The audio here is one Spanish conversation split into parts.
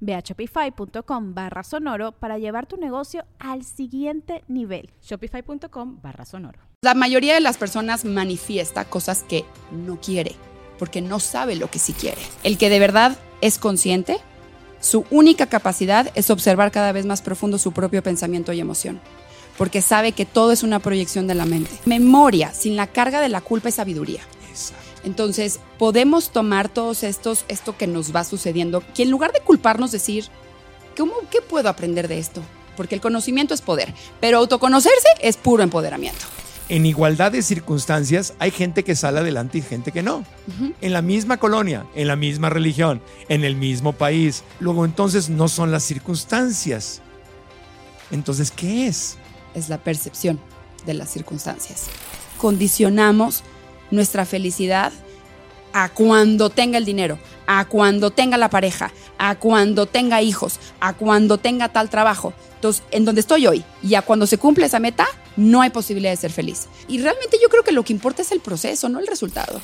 Ve a shopify.com barra sonoro para llevar tu negocio al siguiente nivel. Shopify.com barra sonoro. La mayoría de las personas manifiesta cosas que no quiere, porque no sabe lo que sí quiere. El que de verdad es consciente, su única capacidad es observar cada vez más profundo su propio pensamiento y emoción porque sabe que todo es una proyección de la mente. Memoria sin la carga de la culpa es sabiduría. Entonces, podemos tomar todos estos, esto que nos va sucediendo, que en lugar de culparnos, decir, ¿cómo, ¿qué puedo aprender de esto? Porque el conocimiento es poder, pero autoconocerse es puro empoderamiento. En igualdad de circunstancias hay gente que sale adelante y gente que no. En la misma colonia, en la misma religión, en el mismo país. Luego entonces no son las circunstancias. Entonces, ¿qué es? Es la percepción de las circunstancias. Condicionamos nuestra felicidad a cuando tenga el dinero, a cuando tenga la pareja, a cuando tenga hijos, a cuando tenga tal trabajo. Entonces, en donde estoy hoy y a cuando se cumple esa meta, no hay posibilidad de ser feliz. Y realmente yo creo que lo que importa es el proceso, no el resultado.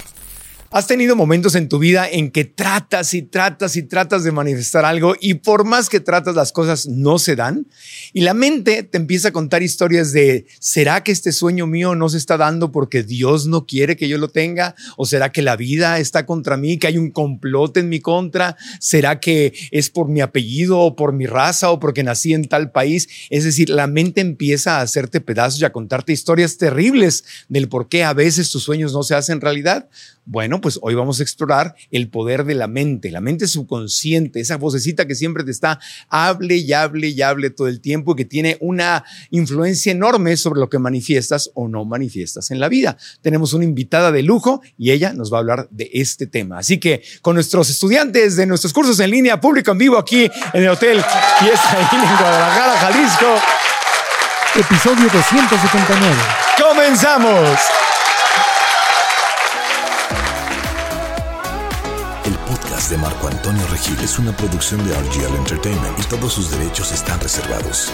Has tenido momentos en tu vida en que tratas y tratas y tratas de manifestar algo y por más que tratas las cosas no se dan y la mente te empieza a contar historias de ¿será que este sueño mío no se está dando porque Dios no quiere que yo lo tenga? ¿O será que la vida está contra mí, que hay un complot en mi contra? ¿Será que es por mi apellido o por mi raza o porque nací en tal país? Es decir, la mente empieza a hacerte pedazos y a contarte historias terribles del por qué a veces tus sueños no se hacen realidad. Bueno, pues hoy vamos a explorar el poder de la mente, la mente subconsciente, esa vocecita que siempre te está hable y hable y hable todo el tiempo y que tiene una influencia enorme sobre lo que manifiestas o no manifiestas en la vida. Tenemos una invitada de lujo y ella nos va a hablar de este tema. Así que con nuestros estudiantes de nuestros cursos en línea, público en vivo aquí en el Hotel Fiesta en Guadalajara, Jalisco. Episodio 279. ¡Comenzamos! Es una producción de RGL Entertainment y todos sus derechos están reservados.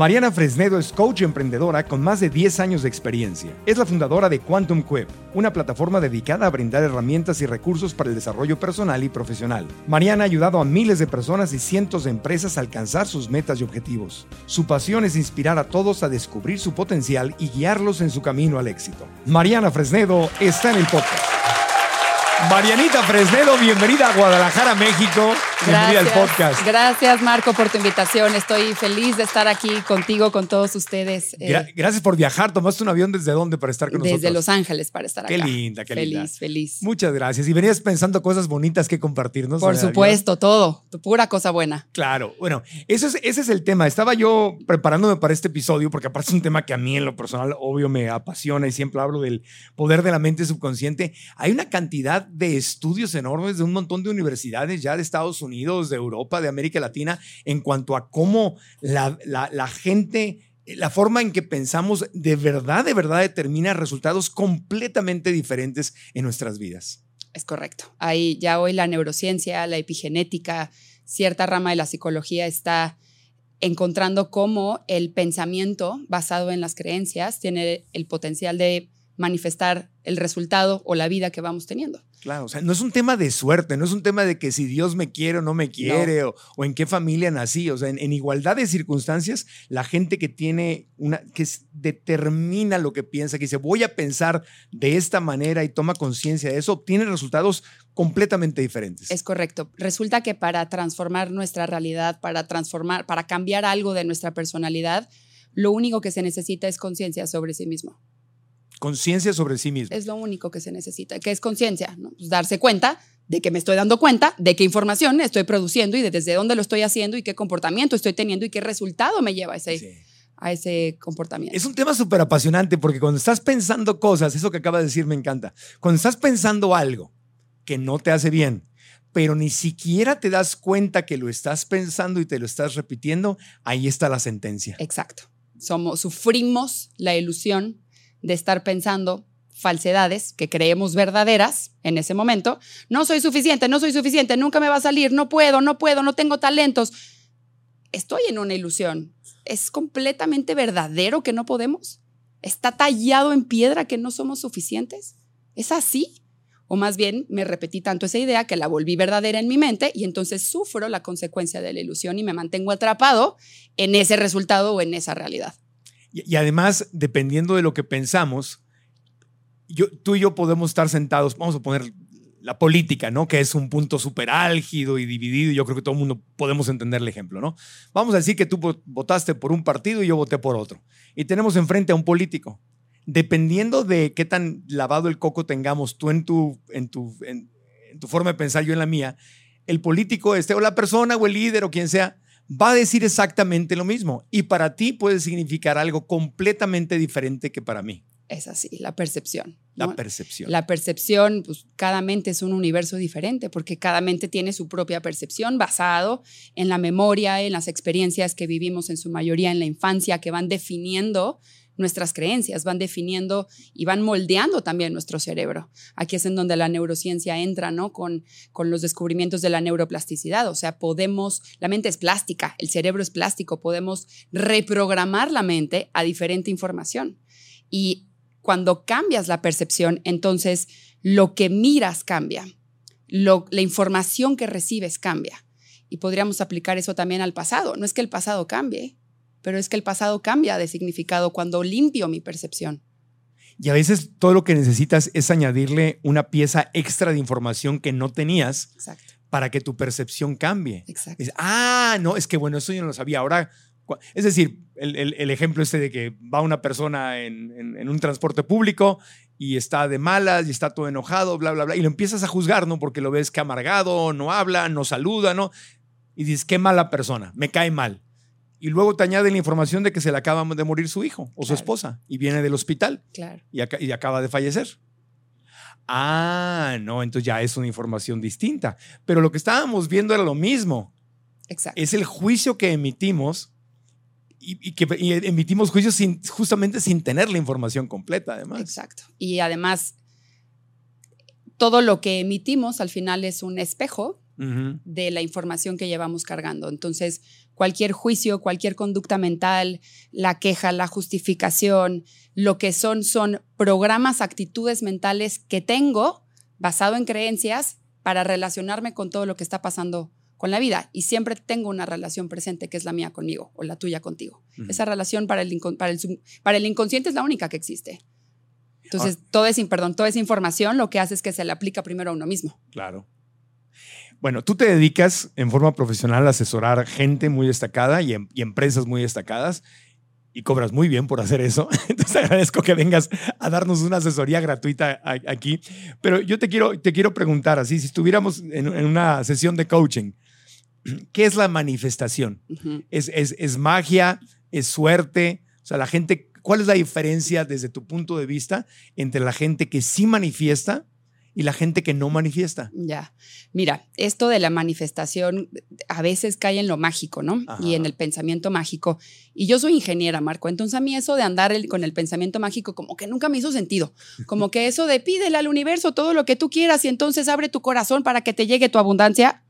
Mariana Fresnedo es coach emprendedora con más de 10 años de experiencia. Es la fundadora de Quantum Quip, una plataforma dedicada a brindar herramientas y recursos para el desarrollo personal y profesional. Mariana ha ayudado a miles de personas y cientos de empresas a alcanzar sus metas y objetivos. Su pasión es inspirar a todos a descubrir su potencial y guiarlos en su camino al éxito. Mariana Fresnedo está en el podcast. Marianita Fresnedo, bienvenida a Guadalajara, México. Bienvenida al podcast. Gracias, Marco, por tu invitación. Estoy feliz de estar aquí contigo, con todos ustedes. Eh, gracias por viajar. ¿Tomaste un avión desde dónde para estar con nosotros? Desde Los Ángeles para estar qué acá. Qué linda, qué linda. Feliz, feliz. Muchas gracias. Y venías pensando cosas bonitas que compartirnos. Por supuesto, todo. Pura cosa buena. Claro. Bueno, eso es, ese es el tema. Estaba yo preparándome para este episodio porque aparte es un tema que a mí en lo personal, obvio, me apasiona y siempre hablo del poder de la mente subconsciente. Hay una cantidad de estudios enormes de un montón de universidades ya de Estados Unidos, de Europa de América Latina, en cuanto a cómo la, la, gente la forma en que pensamos de verdad, de verdad determina resultados completamente diferentes en nuestras vidas. Es correcto. Ahí ya hoy la neurociencia, la epigenética, cierta rama de la psicología está encontrando cómo el pensamiento basado en las creencias tiene el potencial de manifestar el resultado o la vida que vamos teniendo. Claro, o sea, no es un tema de suerte, no es un tema de que si Dios me quiere o no me quiere, o, o en qué familia nací. O sea, en, en igualdad de circunstancias, la gente que tiene una, que determina lo que piensa, que dice, voy a pensar de esta manera y toma conciencia de eso, obtiene resultados completamente diferentes. Es correcto. Resulta que para transformar nuestra realidad, para transformar, para cambiar algo de nuestra personalidad, lo único que se necesita es conciencia sobre sí mismo. Conciencia sobre sí mismo. Es lo único que se necesita, que es conciencia, ¿no? Pues darse cuenta de que me estoy dando cuenta de qué información estoy produciendo y de desde dónde lo estoy haciendo y qué comportamiento estoy teniendo y qué resultado me lleva a ese, Sí. a ese comportamiento. Es un tema súper apasionante porque cuando estás pensando cosas, eso que acaba de decir me encanta, cuando estás pensando algo que no te hace bien, pero ni siquiera te das cuenta que lo estás pensando y te lo estás repitiendo, ahí está la sentencia. Exacto. Somos, sufrimos la ilusión de estar pensando falsedades que creemos verdaderas en ese momento. No soy suficiente, no soy suficiente, nunca me va a salir, no puedo, no puedo, no tengo talentos. Estoy en una ilusión. Es completamente verdadero que no podemos. Está tallado en piedra que no somos suficientes. ¿Es así? O más bien me repetí tanto esa idea que la volví verdadera en mi mente y entonces sufro la consecuencia de la ilusión y me mantengo atrapado en ese resultado o en esa realidad. Y, además, dependiendo de lo que pensamos, yo, tú y yo podemos estar sentados, vamos a poner la política, ¿no? Que es un punto súper álgido y dividido. y Yo creo que todo el mundo podemos entender el ejemplo, ¿no? Vamos a decir que tú vo- votaste por un partido y yo voté por otro. Y tenemos enfrente a un político. Dependiendo de qué tan lavado el coco tengamos tú en tu, en tu, en tu forma de pensar, yo en la mía, el político este, o la persona o el líder o quien sea, va a decir exactamente lo mismo. Y para ti puede significar algo completamente diferente que para mí. Es así, la percepción. La percepción. La percepción, pues cada mente es un universo diferente porque cada mente tiene su propia percepción basado en la memoria, en las experiencias que vivimos en su mayoría en la infancia, que van definiendo nuestras creencias, van definiendo y van moldeando también nuestro cerebro. Aquí es en donde la neurociencia entra, ¿no? Con, con los descubrimientos de la neuroplasticidad. O sea, podemos, la mente es plástica, el cerebro es plástico, podemos reprogramar la mente a diferente información. Y cuando cambias la percepción, entonces lo que miras cambia, lo- la información que recibes cambia. Y podríamos aplicar eso también al pasado. No es que el pasado cambie, pero es que el pasado cambia de significado cuando limpio mi percepción. Y a veces todo lo que necesitas es añadirle una pieza extra de información que no tenías Exacto, para que tu percepción cambie. exacto. Es, ah, no, es que bueno, eso yo no lo sabía. Ahora, es decir, el, el- el ejemplo este de que va una persona en, en- en un transporte público y está de malas y está todo enojado, bla, bla, bla, y lo empiezas a juzgar, ¿no? Porque lo ves que amargado, no habla, no saluda, ¿no? Y dices, qué mala persona, me cae mal. Y luego te añade la información de que se le acaba de morir su hijo o su esposa y viene del hospital Claro. y, y acaba de fallecer. Ah, no, entonces ya es una información distinta. Pero lo que estábamos viendo era lo mismo. Exacto. Es el juicio que emitimos y, y que y emitimos juicios sin, justamente sin tener la información completa, además. Exacto. Y además, todo lo que emitimos al final es un espejo De la información que llevamos cargando. Entonces, cualquier juicio, cualquier conducta mental, la queja, la justificación, lo que son son programas, actitudes mentales que tengo basado en creencias para relacionarme con todo lo que está pasando con la vida. Y siempre tengo una relación presente que es la mía conmigo o la tuya contigo. Esa relación para el, para, el, para el inconsciente es la única que existe. Entonces, toda, esa, perdón, toda esa información lo que hace es que se le aplica primero a uno mismo. Claro. Bueno, tú te dedicas en forma profesional a asesorar gente muy destacada y, em- y empresas muy destacadas y cobras muy bien por hacer eso. Entonces agradezco que vengas a darnos una asesoría gratuita aquí. Pero yo te quiero, te quiero preguntar, así, si estuviéramos en, en una sesión de coaching, ¿qué es la manifestación? ¿Es, es, es magia? ¿Es suerte? O sea, la gente, ¿cuál es la diferencia desde tu punto de vista entre la gente que sí manifiesta y la gente que no manifiesta? Ya. Mira, esto de la manifestación a veces cae en lo mágico, ¿no? Ajá. Y en el pensamiento mágico. Y yo soy ingeniera, Marco. Entonces a mí eso de andar el- con el pensamiento mágico como que nunca me hizo sentido. Como que eso de pídele al universo todo lo que tú quieras y entonces abre tu corazón para que te llegue tu abundancia.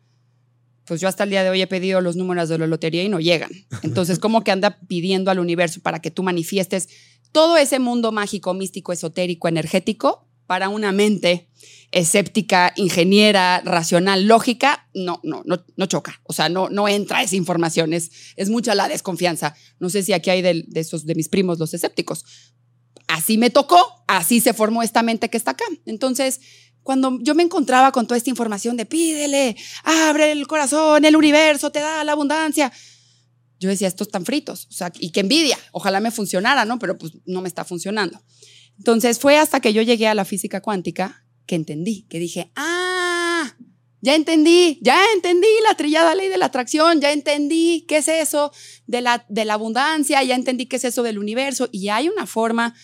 Pues yo hasta el día de hoy he pedido los números de la lotería y no llegan. Entonces, como que anda pidiendo al universo para que tú manifiestes todo ese mundo mágico, místico, esotérico, energético para una mente escéptica, ingeniera, racional, lógica, no, no, no, no choca. O sea, no, no entra esa información. Es, mucha la desconfianza. No sé si aquí hay de, de esos de mis primos, los escépticos. Así me tocó, así se formó esta mente que está acá. Entonces, cuando yo me encontraba con toda esta información de pídele, abre el corazón, el universo te da la abundancia. Yo decía, estos están fritos, o sea, y qué envidia, ojalá me funcionara, ¿no? Pero pues no me está funcionando. Entonces fue hasta que yo llegué a la física cuántica que entendí, que dije, ah, ya entendí, ya entendí la trillada ley de la atracción, ya entendí qué es eso de la, de la abundancia, ya entendí qué es eso del universo, y hay una forma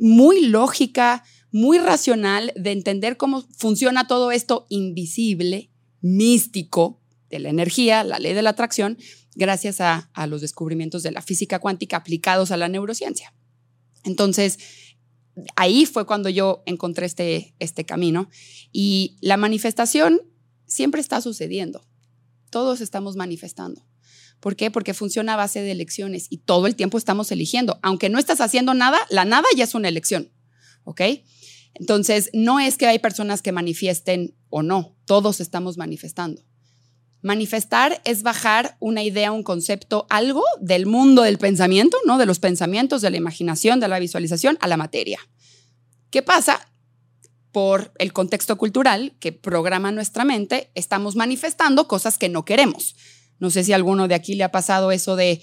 muy lógica, muy racional de entender cómo funciona todo esto invisible, místico, de la energía, la ley de la atracción, gracias a, a los descubrimientos de la física cuántica aplicados a la neurociencia. Entonces, ahí fue cuando yo encontré este, este camino y la manifestación siempre está sucediendo. Todos estamos manifestando. ¿Por qué? Porque funciona a base de elecciones y todo el tiempo estamos eligiendo. Aunque no estás haciendo nada, la nada ya es una elección. ¿Ok? Entonces, no es que hay personas que manifiesten o no, todos estamos manifestando. Manifestar es bajar una idea, un concepto, algo del mundo del pensamiento, ¿no? De los pensamientos, de la imaginación, de la visualización a la materia. ¿Qué pasa? Por el contexto cultural que programa nuestra mente, estamos manifestando cosas que no queremos. No sé si a alguno de aquí le ha pasado eso de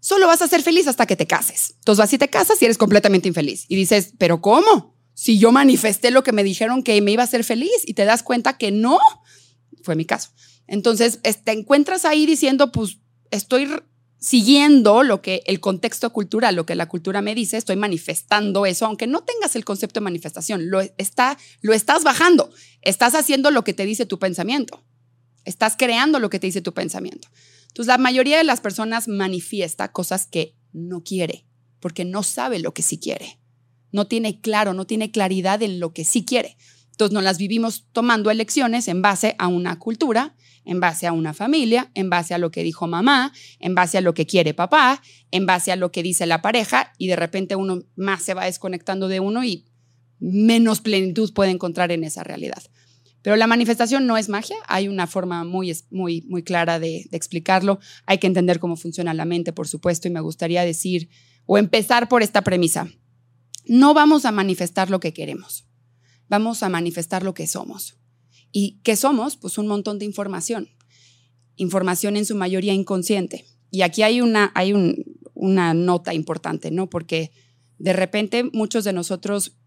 solo vas a ser feliz hasta que te cases. Entonces vas y te casas y eres completamente infeliz. Y dices, ¿pero cómo? Si yo manifesté lo que me dijeron que me iba a hacer feliz y te das cuenta que no, fue mi caso. Entonces te encuentras ahí diciendo, pues estoy siguiendo lo que el contexto cultural, lo que la cultura me dice, estoy manifestando eso, aunque no tengas el concepto de manifestación, lo, está, lo estás bajando, estás haciendo lo que te dice tu pensamiento, estás creando lo que te dice tu pensamiento. Entonces, la mayoría de las personas manifiesta cosas que no quiere, porque no sabe lo que sí quiere, no tiene claro, no tiene claridad en lo que sí quiere. Entonces, nos las vivimos tomando elecciones en base a una cultura en base a una familia, en base a lo que dijo mamá, en base a lo que quiere papá, en base a lo que dice la pareja y de repente uno más se va desconectando de uno y menos plenitud puede encontrar en esa realidad. Pero la manifestación no es magia, hay una forma muy, muy, muy clara de, de explicarlo. Hay que entender cómo funciona la mente, por supuesto, y me gustaría decir o empezar por esta premisa. No vamos a manifestar lo que queremos, vamos a manifestar lo que somos. ¿Y qué somos? Pues un montón de información. Información en su mayoría inconsciente. Y aquí hay una, hay una nota importante, ¿no? Porque de repente muchos de nosotros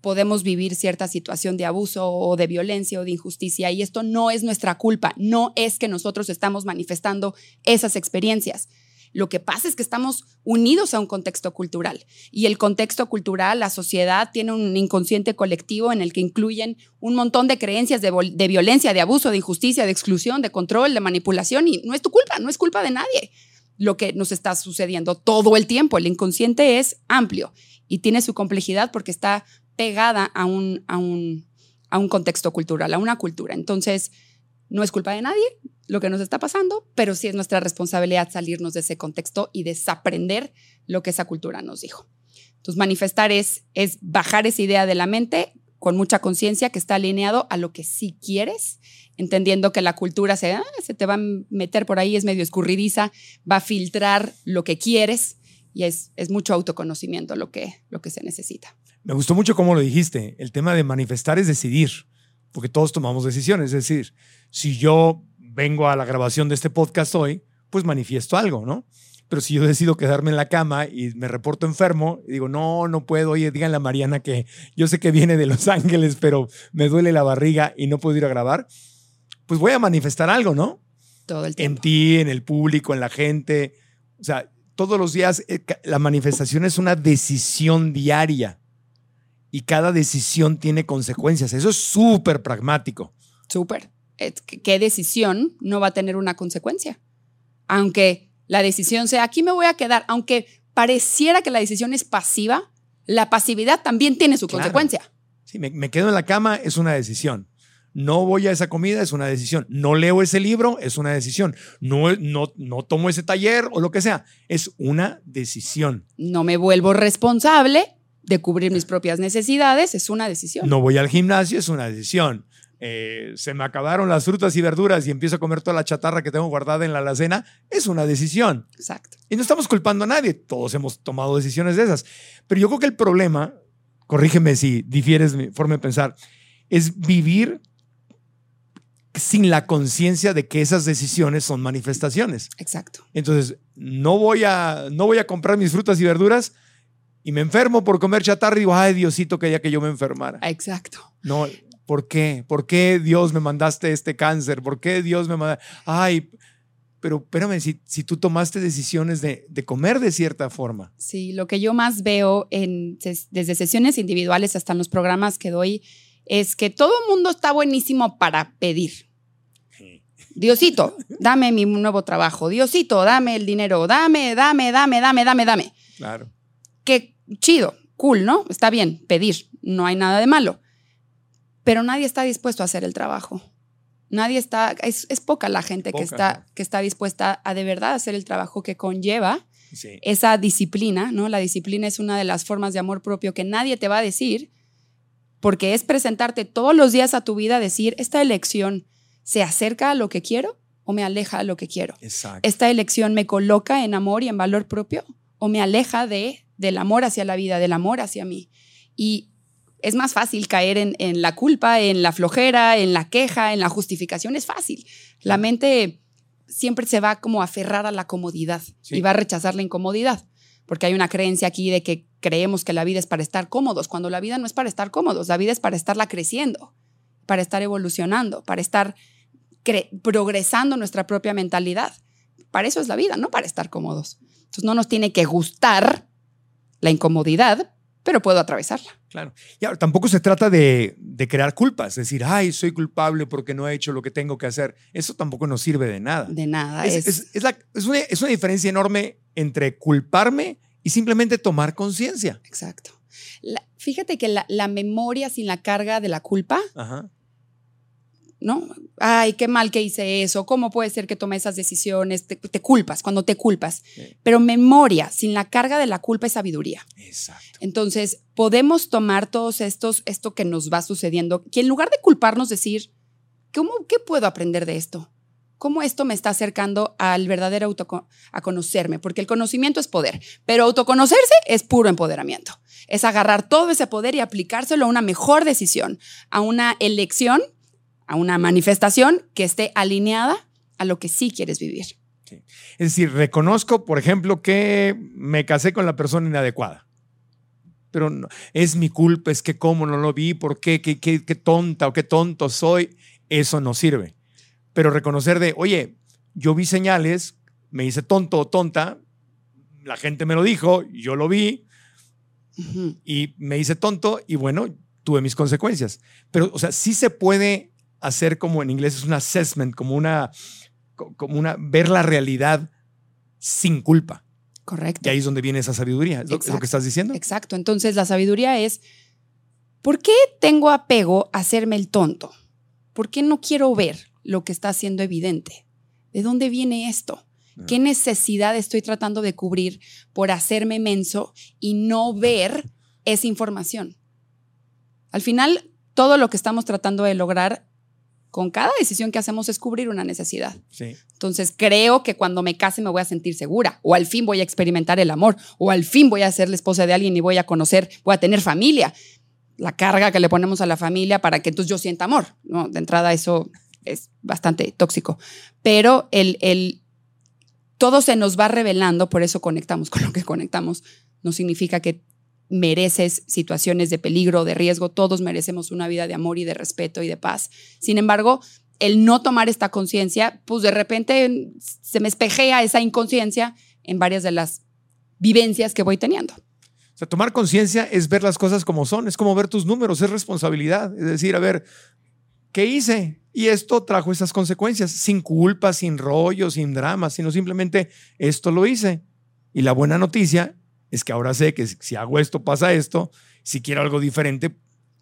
podemos vivir cierta situación de abuso o de violencia o de injusticia y esto no es nuestra culpa, no es que nosotros estamos manifestando esas experiencias. Lo que pasa es que estamos unidos a un contexto cultural y el contexto cultural, la sociedad tiene un inconsciente colectivo en el que incluyen un montón de creencias de, violencia, de abuso, de injusticia, de exclusión, de control, de manipulación y no es tu culpa, no es culpa de nadie lo que nos está sucediendo todo el tiempo. El inconsciente es amplio y tiene su complejidad porque está pegada a un contexto cultural, a una cultura. Entonces, no es culpa de nadie lo que nos está pasando, pero sí es nuestra responsabilidad salirnos de ese contexto y desaprender lo que esa cultura nos dijo. Entonces, manifestar es, es bajar esa idea de la mente con mucha conciencia que está alineado a lo que sí quieres, entendiendo que la cultura se, ah, se te va a meter por ahí, es medio escurridiza, va a filtrar lo que quieres y es, es mucho autoconocimiento lo que, lo que se necesita. Me gustó mucho cómo lo dijiste. El tema de manifestar es decidir porque todos tomamos decisiones. Es decir, si yo vengo a la grabación de este podcast hoy, pues manifiesto algo, ¿no? Pero si yo decido quedarme en la cama y me reporto enfermo, y digo, no, no puedo, oye, díganle a Mariana que yo sé que viene de Los Ángeles, pero me duele la barriga y no puedo ir a grabar, pues voy a manifestar algo, ¿no? Todo el tiempo. En ti, en el público, en la gente. O sea, todos los días eh, la manifestación es una decisión diaria y cada decisión tiene consecuencias. Eso es súper pragmático. Súper. ¿Qué decisión no va a tener una consecuencia? Aunque la decisión sea, aquí me voy a quedar, aunque pareciera que la decisión es pasiva, la pasividad también tiene su consecuencia. Sí, me, me, quedo en la cama es una decisión. No voy a esa comida es una decisión. No leo ese libro es una decisión. No, no, no tomo ese taller o lo que sea. Es una decisión. No me vuelvo responsable de cubrir mis propias necesidades, es una decisión. No voy al gimnasio, es una decisión. Eh, se me acabaron las frutas y verduras y empiezo a comer toda la chatarra que tengo guardada en la alacena, es una decisión. Exacto. Y no estamos culpando a nadie, todos hemos tomado decisiones de esas. Pero yo creo que el problema, corrígeme si difieres mi forma de pensar, es vivir sin la conciencia de que esas decisiones son manifestaciones. Exacto. Entonces, no voy a, no voy a comprar mis frutas y verduras y me enfermo por comer chatarra y digo, ay, Diosito, quería que yo me enfermara. Exacto. No, ¿por qué? ¿Por qué Dios me mandaste este cáncer? ¿Por qué Dios me mandaste? Ay, pero espérame, si, si tú tomaste decisiones de, de, comer de cierta forma. Sí, lo que yo más veo en, desde sesiones individuales hasta en los programas que doy es que todo el mundo está buenísimo para pedir. Diosito, dame mi nuevo trabajo. Diosito, dame el dinero. Dame, dame, dame, dame, dame, dame. Claro. Qué chido, cool, ¿no? Está bien, pedir. No hay nada de malo. Pero nadie está dispuesto a hacer el trabajo. Nadie está, es, es poca la gente poca, que, está, que está dispuesta a de verdad hacer el trabajo que conlleva sí. esa disciplina, ¿no? La disciplina es una de las formas de amor propio que nadie te va a decir, porque es presentarte todos los días a tu vida, decir, esta elección se acerca a lo que quiero o me aleja a lo que quiero. Exacto. Esta elección me coloca en amor y en valor propio o me aleja de, del amor hacia la vida, del amor hacia mí. Y es más fácil caer en, en, la culpa, en la flojera, en la queja, en la justificación. Es fácil. La mente siempre se va como a aferrar a la comodidad sí. y va a rechazar la incomodidad. Porque hay una creencia aquí de que creemos que la vida es para estar cómodos, cuando la vida no es para estar cómodos, la vida es para estarla creciendo, para estar evolucionando, para estar progresando nuestra propia mentalidad. Para eso es la vida, no para estar cómodos. Entonces no nos tiene que gustar la incomodidad, pero puedo atravesarla. Claro. Y ahora, tampoco se trata de, de, crear culpas, decir, ay, soy culpable porque no he hecho lo que tengo que hacer. Eso tampoco nos sirve de nada. De nada. Es, es, es, la, es, una, es una diferencia enorme entre culparme y simplemente tomar conciencia. Exacto. La, fíjate que la, la, memoria sin la carga de la culpa, Ajá. ¿No? Ay, qué mal que hice eso, ¿cómo puede ser que tome esas decisiones? Te, te culpas, cuando te culpas. Sí. Pero memoria sin la carga de la culpa es sabiduría. Exacto. Entonces, podemos tomar todos estos, esto que nos va sucediendo, que en lugar de culparnos, decir, ¿cómo, ¿qué puedo aprender de esto? ¿Cómo esto me está acercando al verdadero auto a conocerme? Porque el conocimiento es poder, pero autoconocerse es puro empoderamiento. Es agarrar todo ese poder y aplicárselo a una mejor decisión, a una elección, a una manifestación que esté alineada a lo que sí quieres vivir. Sí. Es decir, reconozco, por ejemplo, que me casé con la persona inadecuada. Pero no, es mi culpa, es que cómo no lo vi, por qué, qué, qué, qué tonta o qué tonto soy. Eso no sirve pero reconocer de, oye, yo vi señales, me hice tonto o tonta, la gente me lo dijo, yo lo vi Uh -huh. y me hice tonto y bueno, tuve mis consecuencias. Pero, o sea, sí se puede hacer como en inglés es un assessment, como una, como una, ver la realidad sin culpa. Correcto. Y ahí es donde viene esa sabiduría, ¿es lo, es lo que estás diciendo? Exacto. Entonces, la sabiduría es, ¿por qué tengo apego a hacerme el tonto? ¿Por qué no quiero ver lo que está siendo evidente. ¿De dónde viene esto? ¿Qué necesidad estoy tratando de cubrir por hacerme menso y no ver esa información? Al final, todo lo que estamos tratando de lograr con cada decisión que hacemos es cubrir una necesidad. Sí. Entonces, creo que cuando me case me voy a sentir segura, o al fin voy a experimentar el amor, o al fin voy a ser la esposa de alguien y voy a conocer, voy a tener familia. La carga que le ponemos a la familia para que entonces yo sienta amor. ¿no? De entrada, eso es bastante tóxico. Pero el, el, todo se nos va revelando, por eso conectamos con lo que conectamos. No significa que mereces situaciones de peligro, de riesgo. Todos merecemos una vida de amor y de respeto y de paz. Sin embargo, el no tomar esta conciencia, pues de repente se me espejea esa inconsciencia en varias de las vivencias que voy teniendo. O sea, tomar conciencia es ver las cosas como son, es como ver tus números, es responsabilidad. Es decir, a ver, ¿qué hice? Y esto trajo esas consecuencias, sin culpa, sin rollo, sin drama, sino simplemente esto lo hice. Y la buena noticia es que ahora sé que si hago esto, pasa esto. Si quiero algo diferente,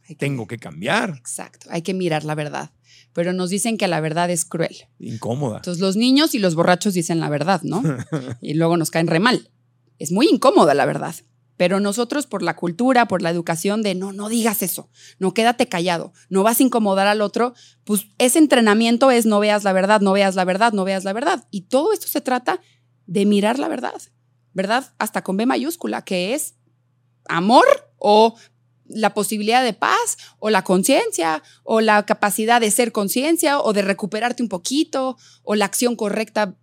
que, tengo que cambiar. Exacto, hay que mirar la verdad. Pero nos dicen que la verdad es cruel. Incómoda. Entonces los niños y los borrachos dicen la verdad, ¿no? y luego nos caen re mal. Es muy incómoda la verdad, Pero nosotros por la cultura, por la educación de no, no digas eso, no quédate callado, no vas a incomodar al otro, pues ese entrenamiento es no veas la verdad, no veas la verdad, no veas la verdad. Y todo esto se trata de mirar la verdad, ¿verdad? Hasta con B mayúscula, que es amor o la posibilidad de paz o la conciencia o la capacidad de ser conciencia o de recuperarte un poquito o la acción correcta,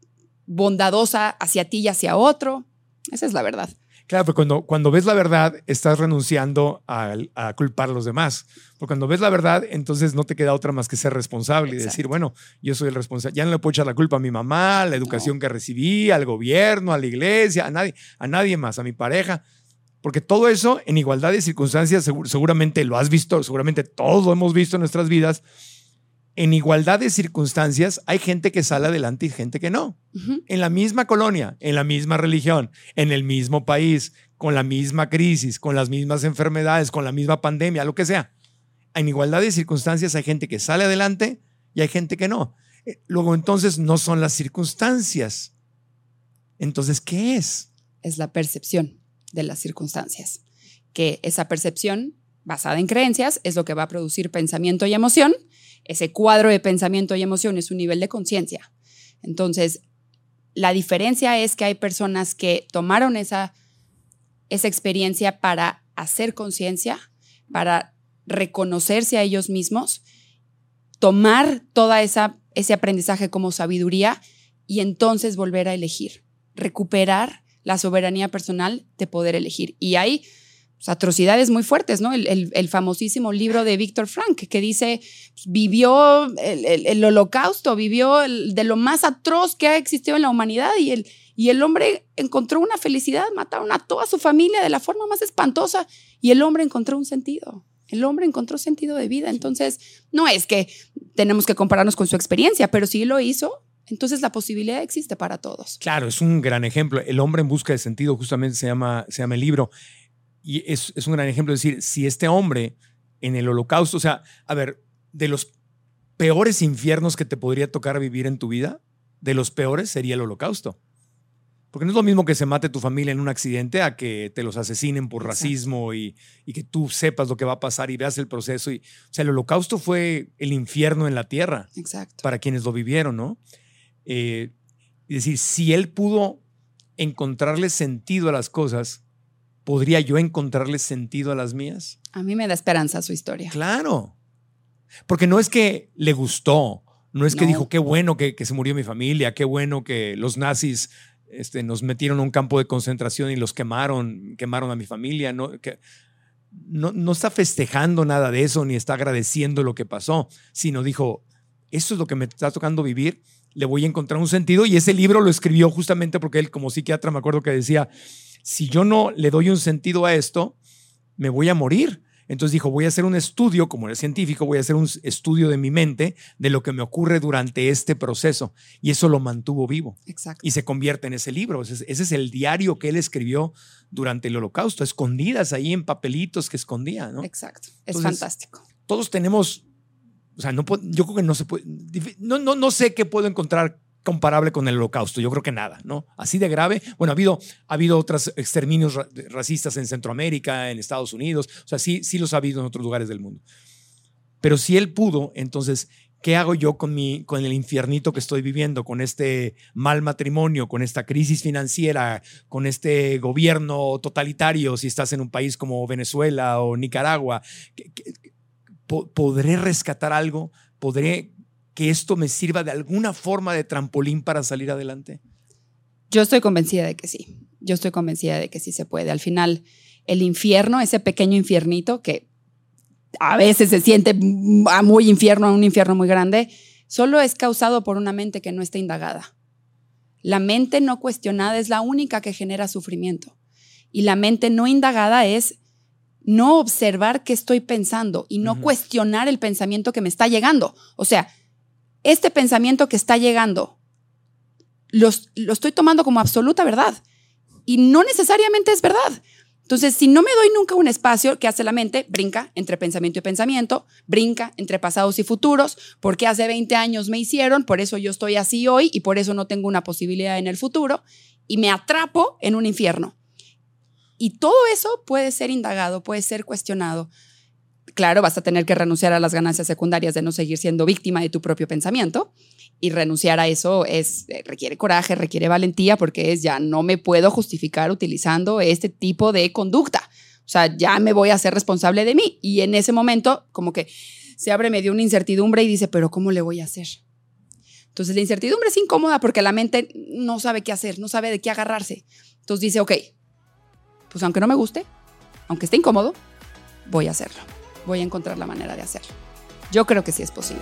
bondadosa hacia ti y hacia otro. Esa es la verdad. Claro, pero cuando, cuando ves la verdad, estás renunciando a, a, culpar a los demás. Porque cuando ves la verdad, entonces no te queda otra más que ser responsable y decir, bueno, yo soy el responsable. Ya no le puedo echar la culpa a mi mamá, a la educación que recibí, al gobierno, a la iglesia, a nadie, a nadie más, a mi pareja. Porque todo eso, en igualdad de circunstancias, seguramente lo has visto, seguramente todos lo hemos visto en nuestras vidas. En igualdad de circunstancias hay gente que sale adelante y gente que no. En la misma colonia, en la misma religión, en el mismo país, con la misma crisis, con las mismas enfermedades, con la misma pandemia, lo que sea. En igualdad de circunstancias hay gente que sale adelante y hay gente que no. Eh, luego entonces no son las circunstancias. Entonces, ¿qué es? Es la percepción de las circunstancias. Que esa percepción basada en creencias es lo que va a producir pensamiento y emoción. Ese cuadro de pensamiento y emoción es un nivel de conciencia. Entonces, la diferencia es que hay personas que tomaron esa, esa experiencia para hacer conciencia, para reconocerse a ellos mismos, tomar toda esa ese aprendizaje como sabiduría y entonces volver a elegir, recuperar la soberanía personal de poder elegir. Y hay pues, atrocidades muy fuertes, ¿no? El, famosísimo libro de Víctor Frank, que dice, pues, vivió el, holocausto, vivió de lo más atroz que ha existido en la humanidad y el, y el hombre encontró una felicidad, mataron a toda su familia de la forma más espantosa y el hombre encontró un sentido. El hombre encontró sentido de vida. Entonces, no es que tenemos que compararnos con su experiencia, pero sí lo hizo entonces la posibilidad existe para todos. Claro, es un gran ejemplo. El hombre en busca de sentido justamente se llama, se llama el libro. Y es, es un gran ejemplo de decir, si este hombre en el holocausto, o sea, a ver, de los peores infiernos que te podría tocar vivir en tu vida, de los peores sería el holocausto. Porque no es lo mismo que se mate tu familia en un accidente a que te los asesinen por racismo y, y, que tú sepas lo que va a pasar y veas el proceso. Y, o sea, el holocausto fue el infierno en la tierra. Exacto. Para quienes lo vivieron, ¿no? Eh, es decir, si él pudo encontrarle sentido a las cosas, ¿podría yo encontrarle sentido a las mías? A mí me da esperanza su historia. Claro. Porque no es que le gustó, no es que dijo, qué bueno que, se murió mi familia, qué bueno que los nazis este, nos metieron a un campo de concentración y los quemaron, quemaron a mi familia. No, que, no, no está festejando nada de eso ni está agradeciendo lo que pasó, sino dijo, esto es lo que me está tocando vivir le voy a encontrar un sentido. Y ese libro lo escribió justamente porque él, como psiquiatra, me acuerdo que decía, si yo no le doy un sentido a esto, me voy a morir. Entonces dijo, voy a hacer un estudio, como era científico, voy a hacer un estudio de mi mente de lo que me ocurre durante este proceso. Y eso lo mantuvo vivo. Exacto. Y se convierte en ese libro. Ese, es el diario que él escribió durante el holocausto, escondidas ahí en papelitos que escondía, ¿no? Exacto. Es fantástico. Todos tenemos o sea, no yo creo que no se puede. No, no, no sé qué puedo encontrar comparable con el holocausto. Yo creo que nada, ¿no? Así de grave. Bueno, ha habido, ha habido otros exterminios racistas en Centroamérica, en Estados Unidos. O sea, sí, sí los ha habido en otros lugares del mundo. Pero si él pudo, entonces, ¿qué hago yo con, mi, con el infiernito que estoy viviendo, con este mal matrimonio, con esta crisis financiera, con este gobierno totalitario, si estás en un país como Venezuela o Nicaragua? ¿Qué, ¿podré rescatar algo? ¿Podré que esto me sirva de alguna forma de trampolín para salir adelante? Yo estoy convencida de que sí. Yo estoy convencida de que sí se puede. Al final, el infierno, ese pequeño infiernito que a veces se siente muy infierno, a un infierno muy grande, solo es causado por una mente que no está indagada. La mente no cuestionada es la única que genera sufrimiento. Y la mente no indagada es no observar qué estoy pensando y no cuestionar el pensamiento que me está llegando. O sea, este pensamiento que está llegando, lo estoy tomando como absoluta verdad y no necesariamente es verdad. Entonces, si no me doy nunca un espacio que hace la mente, brinca entre pensamiento y pensamiento, brinca entre pasados y futuros, porque hace 20 años me hicieron, por eso yo estoy así hoy y por eso no tengo una posibilidad en el futuro, y me atrapo en un infierno. Y todo eso puede ser indagado, puede ser cuestionado. Claro, vas a tener que renunciar a las ganancias secundarias de no seguir siendo víctima de tu propio pensamiento. Y renunciar a eso es, eh, requiere coraje, requiere valentía, porque es ya no me puedo justificar utilizando este tipo de conducta. O sea, ya me voy a ser responsable de mí. Y en ese momento, como que se abre medio una incertidumbre y dice, pero ¿cómo le voy a hacer? Entonces la incertidumbre es incómoda porque la mente no sabe qué hacer, no sabe de qué agarrarse. Entonces dice, ok, pues aunque no me guste, aunque esté incómodo, voy a hacerlo. Voy a encontrar la manera de hacerlo. Yo creo que sí es posible.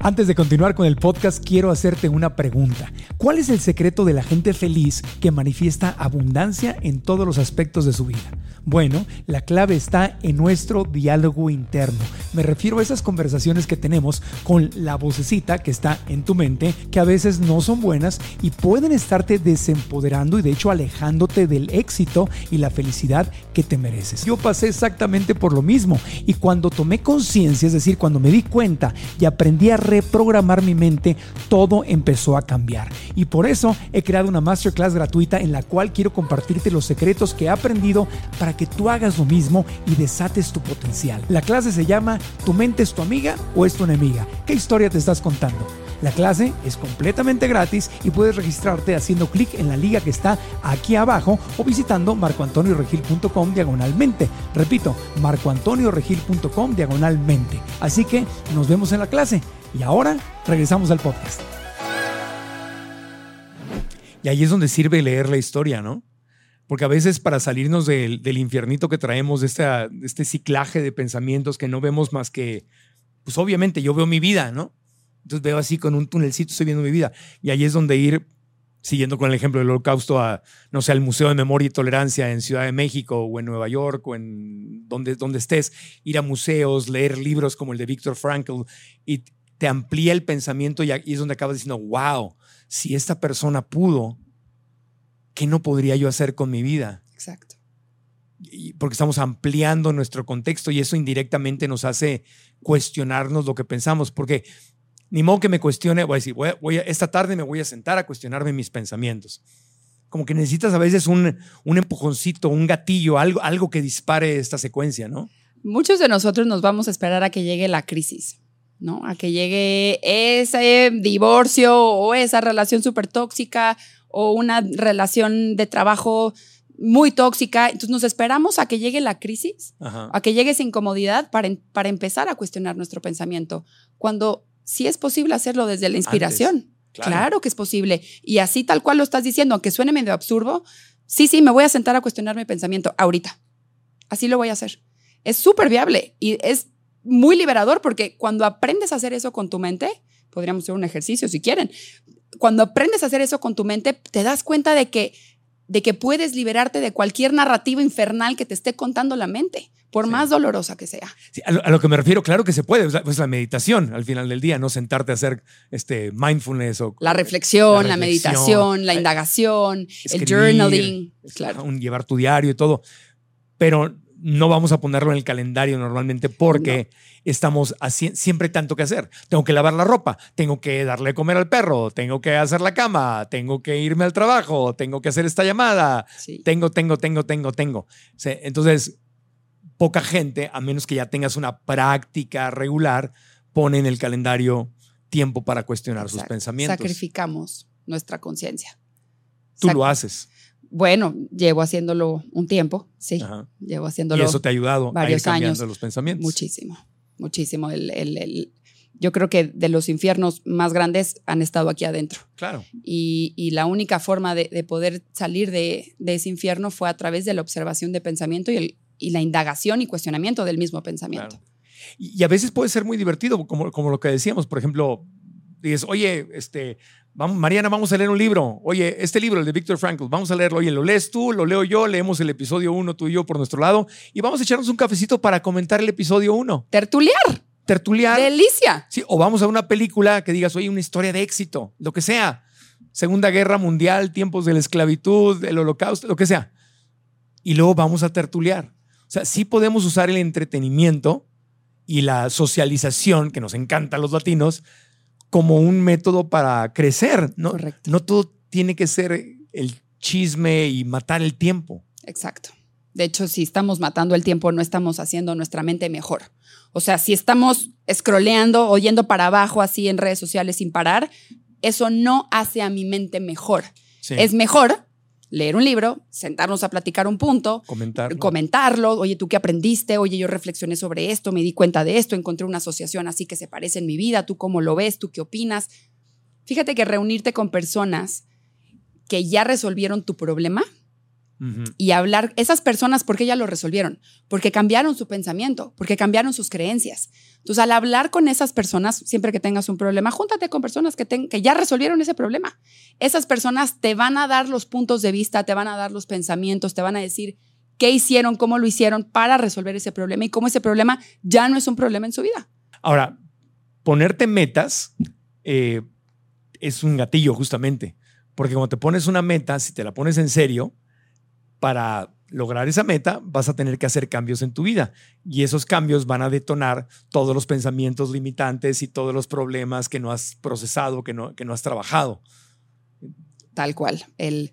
Antes de continuar con el podcast, quiero hacerte una pregunta. ¿Cuál es el secreto de la gente feliz que manifiesta abundancia en todos los aspectos de su vida? Bueno, la clave está en nuestro diálogo interno. Me refiero a esas conversaciones que tenemos con la vocecita que está en tu mente, que a veces no son buenas y pueden estarte desempoderando y de hecho alejándote del éxito y la felicidad que te mereces. Yo pasé exactamente por lo mismo y cuando tomé conciencia, es decir, cuando me di cuenta y aprendí a reprogramar mi mente, todo empezó a cambiar. Y por eso he creado una masterclass gratuita en la cual quiero compartirte los secretos que he aprendido para que tú hagas lo mismo y desates tu potencial. La clase se llama ¿Tu mente es tu amiga o es tu enemiga? ¿Qué historia te estás contando? La clase es completamente gratis y puedes registrarte haciendo clic en la liga que está aquí abajo o visitando marcoantonioregil.com diagonalmente. Repito, marcoantonioregil.com diagonalmente. Así que nos vemos en la clase. Y ahora regresamos al podcast. Y ahí es donde sirve leer la historia, ¿no? Porque a veces para salirnos del, del infiernito que traemos, de este, este ciclaje de pensamientos que no vemos más que, pues obviamente yo veo mi vida, ¿no? Entonces veo así con un tunelcito, estoy viendo mi vida. Y ahí es donde ir, siguiendo con el ejemplo del holocausto, a, no sé, al Museo de Memoria y Tolerancia en Ciudad de México o en Nueva York o en donde, donde estés, ir a museos, leer libros como el de Viktor Frankl y te amplía el pensamiento y es donde acabas diciendo, wow, si esta persona pudo, ¿qué no podría yo hacer con mi vida? Exacto. Y porque estamos ampliando nuestro contexto y eso indirectamente nos hace cuestionarnos lo que pensamos, porque ni modo que me cuestione, voy a decir, voy a- voy a- esta tarde me voy a sentar a cuestionarme mis pensamientos. Como que necesitas a veces un, un empujoncito, un gatillo, algo, algo que dispare esta secuencia, ¿no? Muchos de nosotros nos vamos a esperar a que llegue la crisis, ¿no? A que llegue ese divorcio o esa relación súper tóxica o una relación de trabajo muy tóxica. Entonces nos esperamos a que llegue la crisis, Ajá. a que llegue esa incomodidad para, em- para empezar a cuestionar nuestro pensamiento, cuando sí es posible hacerlo desde la inspiración. claro. claro. que es posible. Y así tal cual lo estás diciendo, aunque suene medio absurdo, sí, sí, me voy a sentar a cuestionar mi pensamiento ahorita. Así lo voy a hacer. Es súper viable y es muy liberador porque cuando aprendes a hacer eso con tu mente, podríamos hacer un ejercicio si quieren, cuando aprendes a hacer eso con tu mente, te das cuenta de que, de que puedes liberarte de cualquier narrativa infernal que te esté contando la mente, por Sí. más dolorosa que sea. Sí, a, lo, a lo que me refiero, claro que se puede, es la, pues la meditación al final del día, no sentarte a hacer este mindfulness o La reflexión, La meditación, la eh, indagación, el journaling. Claro. un- llevar tu diario y todo, pero no vamos a ponerlo en el calendario normalmente porque estamos así, siempre tanto que hacer. Tengo que lavar la ropa, tengo que darle de comer al perro, tengo que hacer la cama, tengo que irme al trabajo, tengo que hacer esta llamada, Sí. tengo, tengo, tengo, tengo, tengo. Entonces, poca gente, a menos que ya tengas una práctica regular, pone en el calendario tiempo para cuestionar sus pensamientos. Sacrificamos nuestra conciencia. Tú Sac- lo haces. Bueno, llevo haciéndolo un tiempo, sí. Ajá. Llevo Y haciéndolo eso te ha ayudado a ir varios cambiando años. los pensamientos. muchísimo, muchísimo. El, el- el- yo creo que de los infiernos más grandes han estado aquí adentro. Claro. Y, y la única forma de, de poder salir de, de ese infierno fue a través de la observación de pensamiento y, y la indagación y cuestionamiento del mismo pensamiento. Claro. Y, y a veces puede ser muy divertido, como, como lo que decíamos, por ejemplo, dices, oye, este, vamos, Mariana, vamos a leer un libro. Oye, este libro, el de Viktor Frankl, vamos a leerlo. Oye, lo lees tú, lo leo yo, leemos el episodio uno, tú y yo por nuestro lado, y vamos a echarnos un cafecito para comentar el episodio uno. Tertuliar, Tertuliar. delicia. Sí, o vamos a una película que digas, oye, una historia de éxito, lo que sea. Segunda Guerra Mundial, tiempos de la esclavitud, el holocausto, lo que sea. Y luego vamos a tertuliar. O sea, sí podemos usar el entretenimiento y la socialización, que nos encanta a los latinos, como un método para crecer. No, Correcto. no todo tiene que ser el chisme y matar el tiempo. Exacto. De hecho, si estamos matando el tiempo, no estamos haciendo nuestra mente mejor. O sea, si estamos scrolleando o yendo para abajo así en redes sociales sin parar, eso no hace a mi mente mejor. Sí. Es mejor leer un libro, sentarnos a platicar un punto, comentar. comentarlo. Oye, ¿tú qué aprendiste? Oye, yo reflexioné sobre esto, me di cuenta de esto, encontré una asociación así que se parece en mi vida. ¿Tú cómo lo ves? ¿Tú qué opinas? Fíjate que reunirte con personas que ya resolvieron tu problema y hablar, esas personas, ¿por qué ya lo resolvieron? Porque cambiaron su pensamiento, porque cambiaron sus creencias. Entonces, al hablar con esas personas, siempre que tengas un problema, júntate con personas que, que ya resolvieron ese problema. Esas personas te van a dar los puntos de vista, te van a dar los pensamientos, te van a decir qué hicieron, cómo lo hicieron para resolver ese problema y cómo ese problema ya no es un problema en su vida. Ahora, ponerte metas eh, es un gatillo justamente, porque cuando te pones una meta, si te la pones en serio, para lograr esa meta vas a tener que hacer cambios en tu vida y esos cambios van a detonar todos los pensamientos limitantes y todos los problemas que no has procesado, que no, que no has trabajado. Tal cual. El,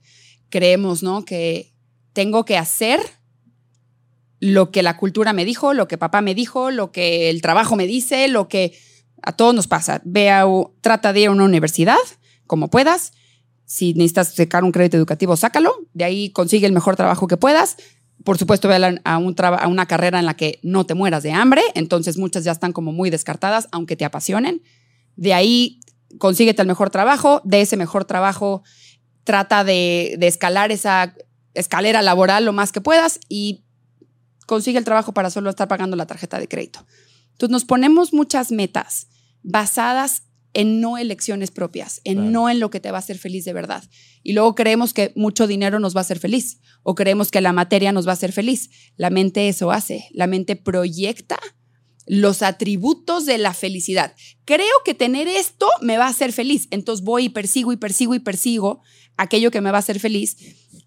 creemos, ¿no? Que tengo que hacer lo que la cultura me dijo, lo que papá me dijo, lo que el trabajo me dice, lo que a todos nos pasa. Vea, trata de ir a una universidad como puedas si necesitas sacar un crédito educativo, sácalo. De ahí consigue el mejor trabajo que puedas. Por supuesto, ve a, un a una carrera en la que no te mueras de hambre. Entonces, muchas ya están como muy descartadas, aunque te apasionen. De ahí, consíguete el mejor trabajo. De ese mejor trabajo, trata de, escalar esa escalera laboral lo más que puedas y consigue el trabajo para solo estar pagando la tarjeta de crédito. Entonces, nos ponemos muchas metas basadas en no elecciones propias, en no en lo que te va a hacer feliz de verdad. Y luego creemos que mucho dinero nos va a hacer feliz o creemos que la materia nos va a hacer feliz. La mente eso hace, la mente proyecta los atributos de la felicidad. Creo que tener esto me va a hacer feliz, entonces voy y persigo y persigo y persigo aquello que me va a hacer feliz.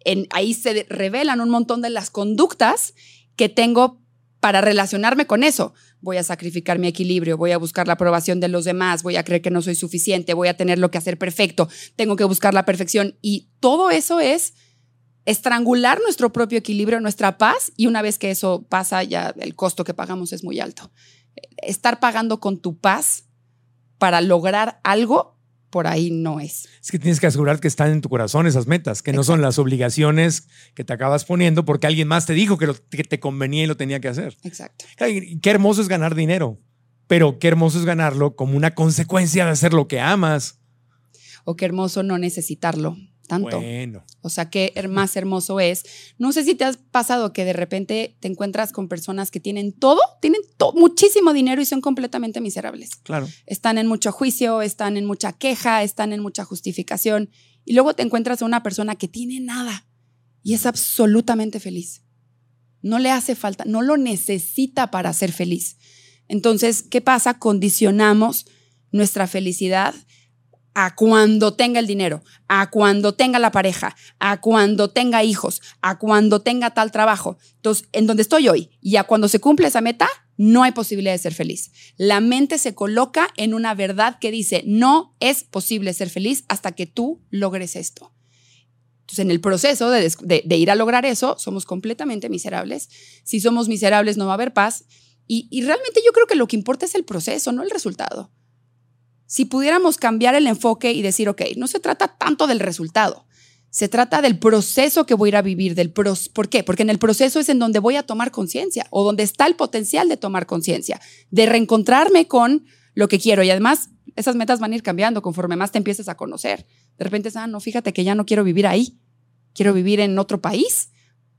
En, ahí se revelan un montón de las conductas que tengo para relacionarme con eso voy a sacrificar mi equilibrio, voy a buscar la aprobación de los demás, voy a creer que no soy suficiente, voy a tener lo que hacer perfecto, tengo que buscar la perfección. Y todo eso es estrangular nuestro propio equilibrio, nuestra paz, y una vez que eso pasa, ya el costo que pagamos es muy alto. Estar pagando con tu paz para lograr algo por ahí no es. Es que tienes que asegurar que están en tu corazón esas metas, que no son las obligaciones que te acabas poniendo porque alguien más te dijo que, lo, que te convenía y lo tenía que hacer. Exacto. qué hermoso es ganar dinero, pero qué hermoso es ganarlo como una consecuencia de hacer lo que amas. O qué hermoso no necesitarlo tanto. Bueno. O sea, qué más hermoso es. No sé si te has pasado que de repente te encuentras con personas que tienen todo, tienen muchísimo dinero y son completamente miserables. Claro. Están en mucho juicio, están en mucha queja, están en mucha justificación. Y luego te encuentras a una persona que tiene nada y es absolutamente feliz. No le hace falta, no lo necesita para ser feliz. Entonces, ¿qué pasa? Condicionamos nuestra felicidad a cuando tenga el dinero, a cuando tenga la pareja, a cuando tenga hijos, a cuando tenga tal trabajo. Entonces, en donde estoy hoy y a cuando se cumple esa meta, no hay posibilidad de ser feliz. La mente se coloca en una verdad que dice, no es posible ser feliz hasta que tú logres esto. Entonces, en el proceso de, ir a lograr eso, somos completamente miserables. Si somos miserables, no va a haber paz. Y, y realmente yo creo que lo que importa es el proceso, no el resultado si pudiéramos cambiar el enfoque y decir, ok, no se trata tanto del resultado, se trata del proceso que voy a ir a vivir, del ¿por qué? Porque en el proceso es en donde voy a tomar conciencia o donde está el potencial de tomar conciencia, de reencontrarme con lo que quiero y además esas metas van a ir cambiando conforme más te empieces a conocer. De repente, ah, no, fíjate que ya no quiero vivir ahí, quiero vivir en otro país,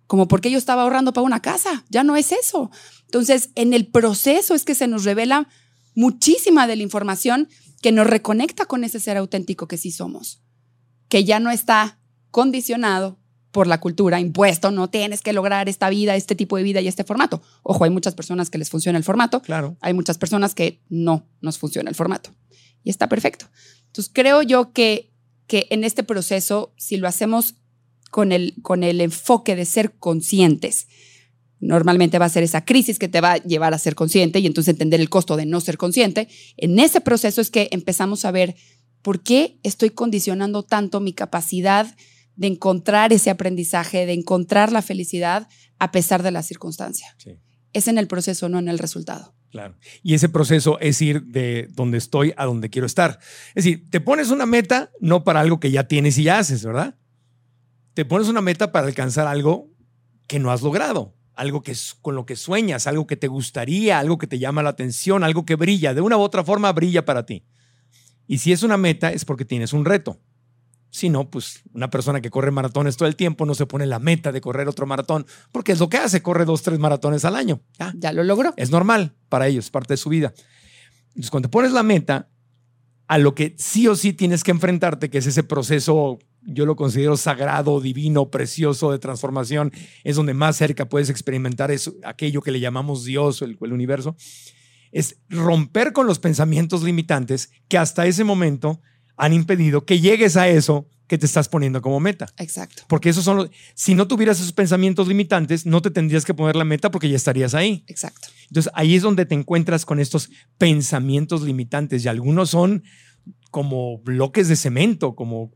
como porque yo estaba ahorrando para una casa, ya no es eso. Entonces, en el proceso es que se nos revela muchísima de la información que nos reconecta con ese ser auténtico que sí somos, que ya no está condicionado por la cultura, impuesto, no tienes que lograr esta vida, este tipo de vida y este formato. Ojo, hay muchas personas que les funciona el formato, claro. hay muchas personas que no nos funciona el formato y está perfecto. Entonces creo yo que, que en este proceso, si lo hacemos con el, con el enfoque de ser conscientes, normalmente va a ser esa crisis que te va a llevar a ser consciente y entonces entender el costo de no ser consciente. En ese proceso es que empezamos a ver por qué estoy condicionando tanto mi capacidad de encontrar ese aprendizaje, de encontrar la felicidad a pesar de la circunstancia. Sí. Es en el proceso, no en el resultado. Claro. Y ese proceso es ir de donde estoy a donde quiero estar. Es decir, te pones una meta no para algo que ya tienes y ya haces, ¿verdad? Te pones una meta para alcanzar algo que no has logrado, algo que es con lo que sueñas, algo que te gustaría, algo que te llama la atención, algo que brilla, de una u otra forma brilla para ti. Y si es una meta es porque tienes un reto. Si no, pues una persona que corre maratones todo el tiempo no se pone la meta de correr otro maratón, porque es lo que hace, corre dos, tres maratones al año. Ya, Ya lo logró. es normal para ellos, es parte de su vida. Entonces, cuando te pones la meta, a lo que sí o sí tienes que enfrentarte, que es ese proceso, yo lo considero sagrado, divino, precioso de transformación, es donde más cerca puedes experimentar eso, aquello que le llamamos Dios o el, el universo, es romper con los pensamientos limitantes que hasta ese momento han impedido que llegues a eso que te estás poniendo como meta. Exacto. Porque esos son los, si no tuvieras esos pensamientos limitantes, no te tendrías que poner la meta porque ya estarías ahí. Exacto. Entonces ahí es donde te encuentras con estos pensamientos limitantes y algunos son como bloques de cemento, como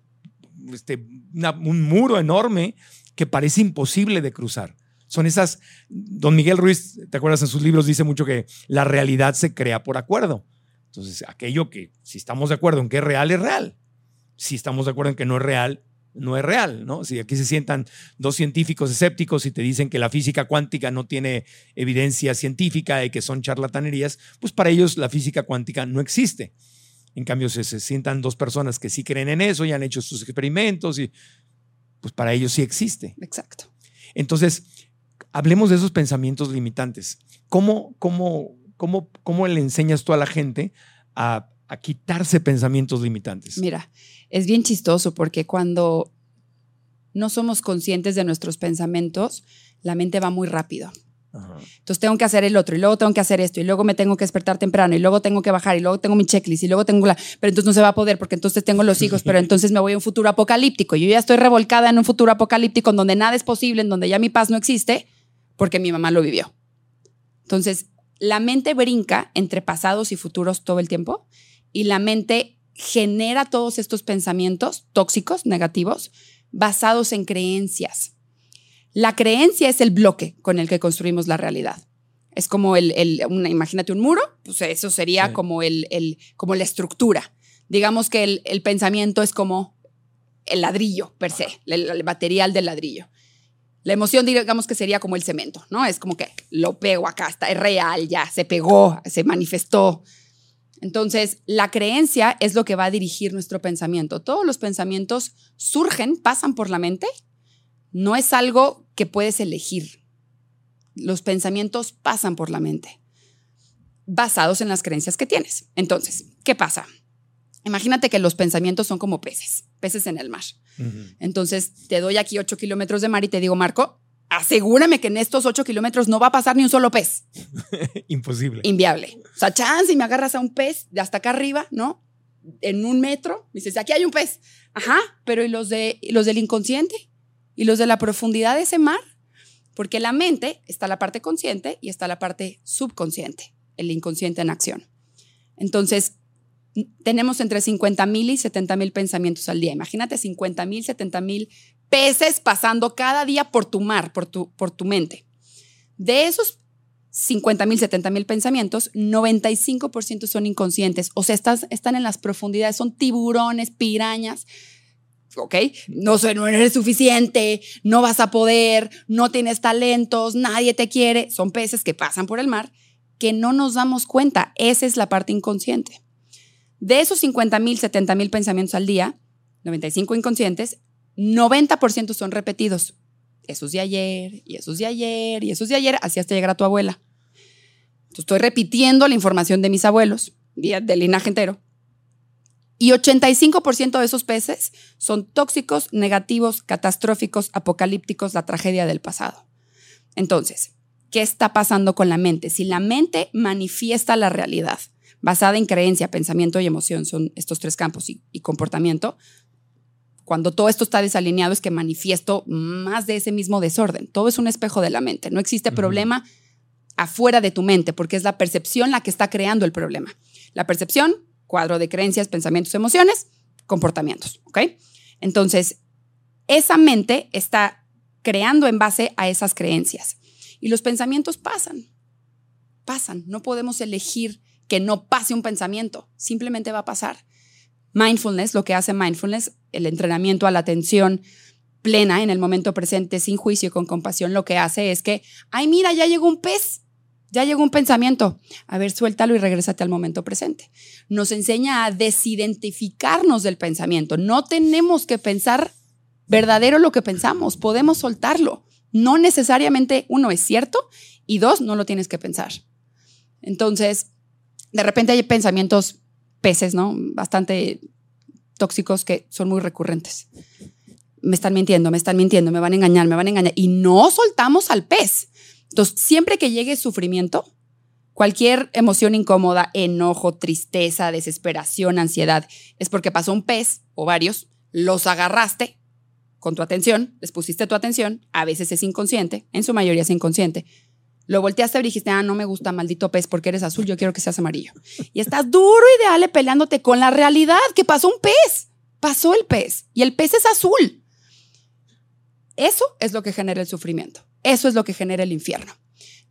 este, un muro enorme que parece imposible de cruzar. Son esas, don Miguel Ruiz, ¿te acuerdas en sus libros? Dice mucho que la realidad se crea por acuerdo. Entonces, aquello que si estamos de acuerdo en que es real, es real. Si estamos de acuerdo en que no es real, no es real, ¿no? Si aquí se sientan dos científicos escépticos y te dicen que la física cuántica no tiene evidencia científica y que son charlatanerías, pues para ellos la física cuántica no existe. En cambio, si se sientan dos personas que sí creen en eso y han hecho sus experimentos y pues para ellos sí existe. Exacto. Entonces, hablemos de esos pensamientos limitantes. ¿Cómo, cómo, cómo, cómo le enseñas tú a la gente a, a quitarse pensamientos limitantes? Mira, es bien chistoso porque cuando no somos conscientes de nuestros pensamientos, la mente va muy rápido. Ajá. Entonces tengo que hacer el otro y luego tengo que hacer esto y luego me tengo que despertar temprano y luego tengo que bajar y luego tengo mi checklist y luego tengo la... Pero entonces no se va a poder porque entonces tengo los hijos, pero entonces me voy a un futuro apocalíptico. Yo ya estoy revolcada en un futuro apocalíptico en donde nada es posible, en donde ya mi paz no existe porque mi mamá lo vivió. Entonces, la mente brinca entre pasados y futuros todo el tiempo y la mente genera todos estos pensamientos tóxicos, negativos, basados en creencias. La creencia es el bloque con el que construimos la realidad. Es como el, el- una, imagínate un muro, pues eso sería Sí. como, el, el- como la estructura. Digamos que el, el pensamiento es como el ladrillo per se, el, el material del ladrillo. La emoción, digamos que sería como el cemento, ¿no? Es como que lo pego acá, está, es real, ya, se pegó, se manifestó. Entonces, la creencia es lo que va a dirigir nuestro pensamiento. Todos los pensamientos surgen, pasan por la mente. No es algo que puedes elegir. Los pensamientos pasan por la mente, basados en las creencias que tienes. Entonces, ¿qué pasa? Imagínate que los pensamientos son como peces, peces en el mar. Entonces, te doy aquí 8 kilómetros de mar y te digo, Marco, asegúrame que en estos 8 kilómetros no va a pasar ni un solo pez. Imposible. Inviable. O sea, chance y me agarras a un pez de hasta acá arriba, ¿no? En un metro. Me dices, aquí hay un pez. Ajá, pero ¿y los, de, los del inconsciente? ¿Y los de la profundidad de ese mar? Porque la mente está la parte consciente y está la parte subconsciente, el inconsciente en acción. Entonces, tenemos entre 50 mil y 70 mil pensamientos al día. Imagínate 50 mil, 70 mil peces pasando cada día por tu mar, por tu, por tu mente. De esos 50 mil, 70 mil pensamientos, 95% son inconscientes. O sea, estás, están en las profundidades, son tiburones, pirañas. ¿Ok? No, no eres suficiente, no vas a poder, no tienes talentos, nadie te quiere. Son peces que pasan por el mar que no nos damos cuenta. Esa es la parte inconsciente. De esos 50 mil, 70 mil pensamientos al día, 95 inconscientes, 90% son repetidos. Esos de ayer, y esos de ayer, y esos de ayer, así hasta llegar a tu abuela. Estoy repitiendo la información de mis abuelos, de- del linaje entero. Y 85% de esos peces son tóxicos, negativos, catastróficos, apocalípticos, la tragedia del pasado. Entonces, ¿qué está pasando con la mente? Si la mente manifiesta la realidad basada en creencia, pensamiento y emoción, son estos tres campos, y, y comportamiento, cuando todo esto está desalineado es que manifiesto más de ese mismo desorden. Todo es un espejo de la mente. No existe problema afuera de tu mente, porque es la percepción la que está creando el problema. La percepción, cuadro de creencias, pensamientos, emociones, comportamientos, ¿ok? Entonces, esa mente está creando en base a esas creencias. Y los pensamientos pasan, pasan. No podemos elegir que no pase un pensamiento, simplemente va a pasar. Mindfulness, lo que hace mindfulness, el entrenamiento a la atención plena en el momento presente, sin juicio y con compasión, lo que hace es que, ay, mira, ya llegó un pez, ya llegó un pensamiento. A ver, suéltalo y regrésate al momento presente. Nos enseña a desidentificarnos del pensamiento. No tenemos que pensar verdadero lo que pensamos, podemos soltarlo. No necesariamente uno es cierto y dos, no lo tienes que pensar. Entonces, de repente hay pensamientos peces, ¿no? Bastante tóxicos que son muy recurrentes. Me están mintiendo, me están mintiendo, me van a engañar, me van a engañar. Y no soltamos al pez. Entonces, siempre que llegue sufrimiento, cualquier emoción incómoda, enojo, tristeza, desesperación, ansiedad, es porque pasó un pez o varios, los agarraste con tu atención, les pusiste tu atención, a veces es inconsciente, en su mayoría es inconsciente, lo volteaste y dijiste, ah, no me gusta, maldito pez, porque eres azul, yo quiero que seas amarillo. Y estás duro y peleándote con la realidad, que pasó un pez, pasó el pez, y el pez es azul. Eso es lo que genera el sufrimiento, eso es lo que genera el infierno.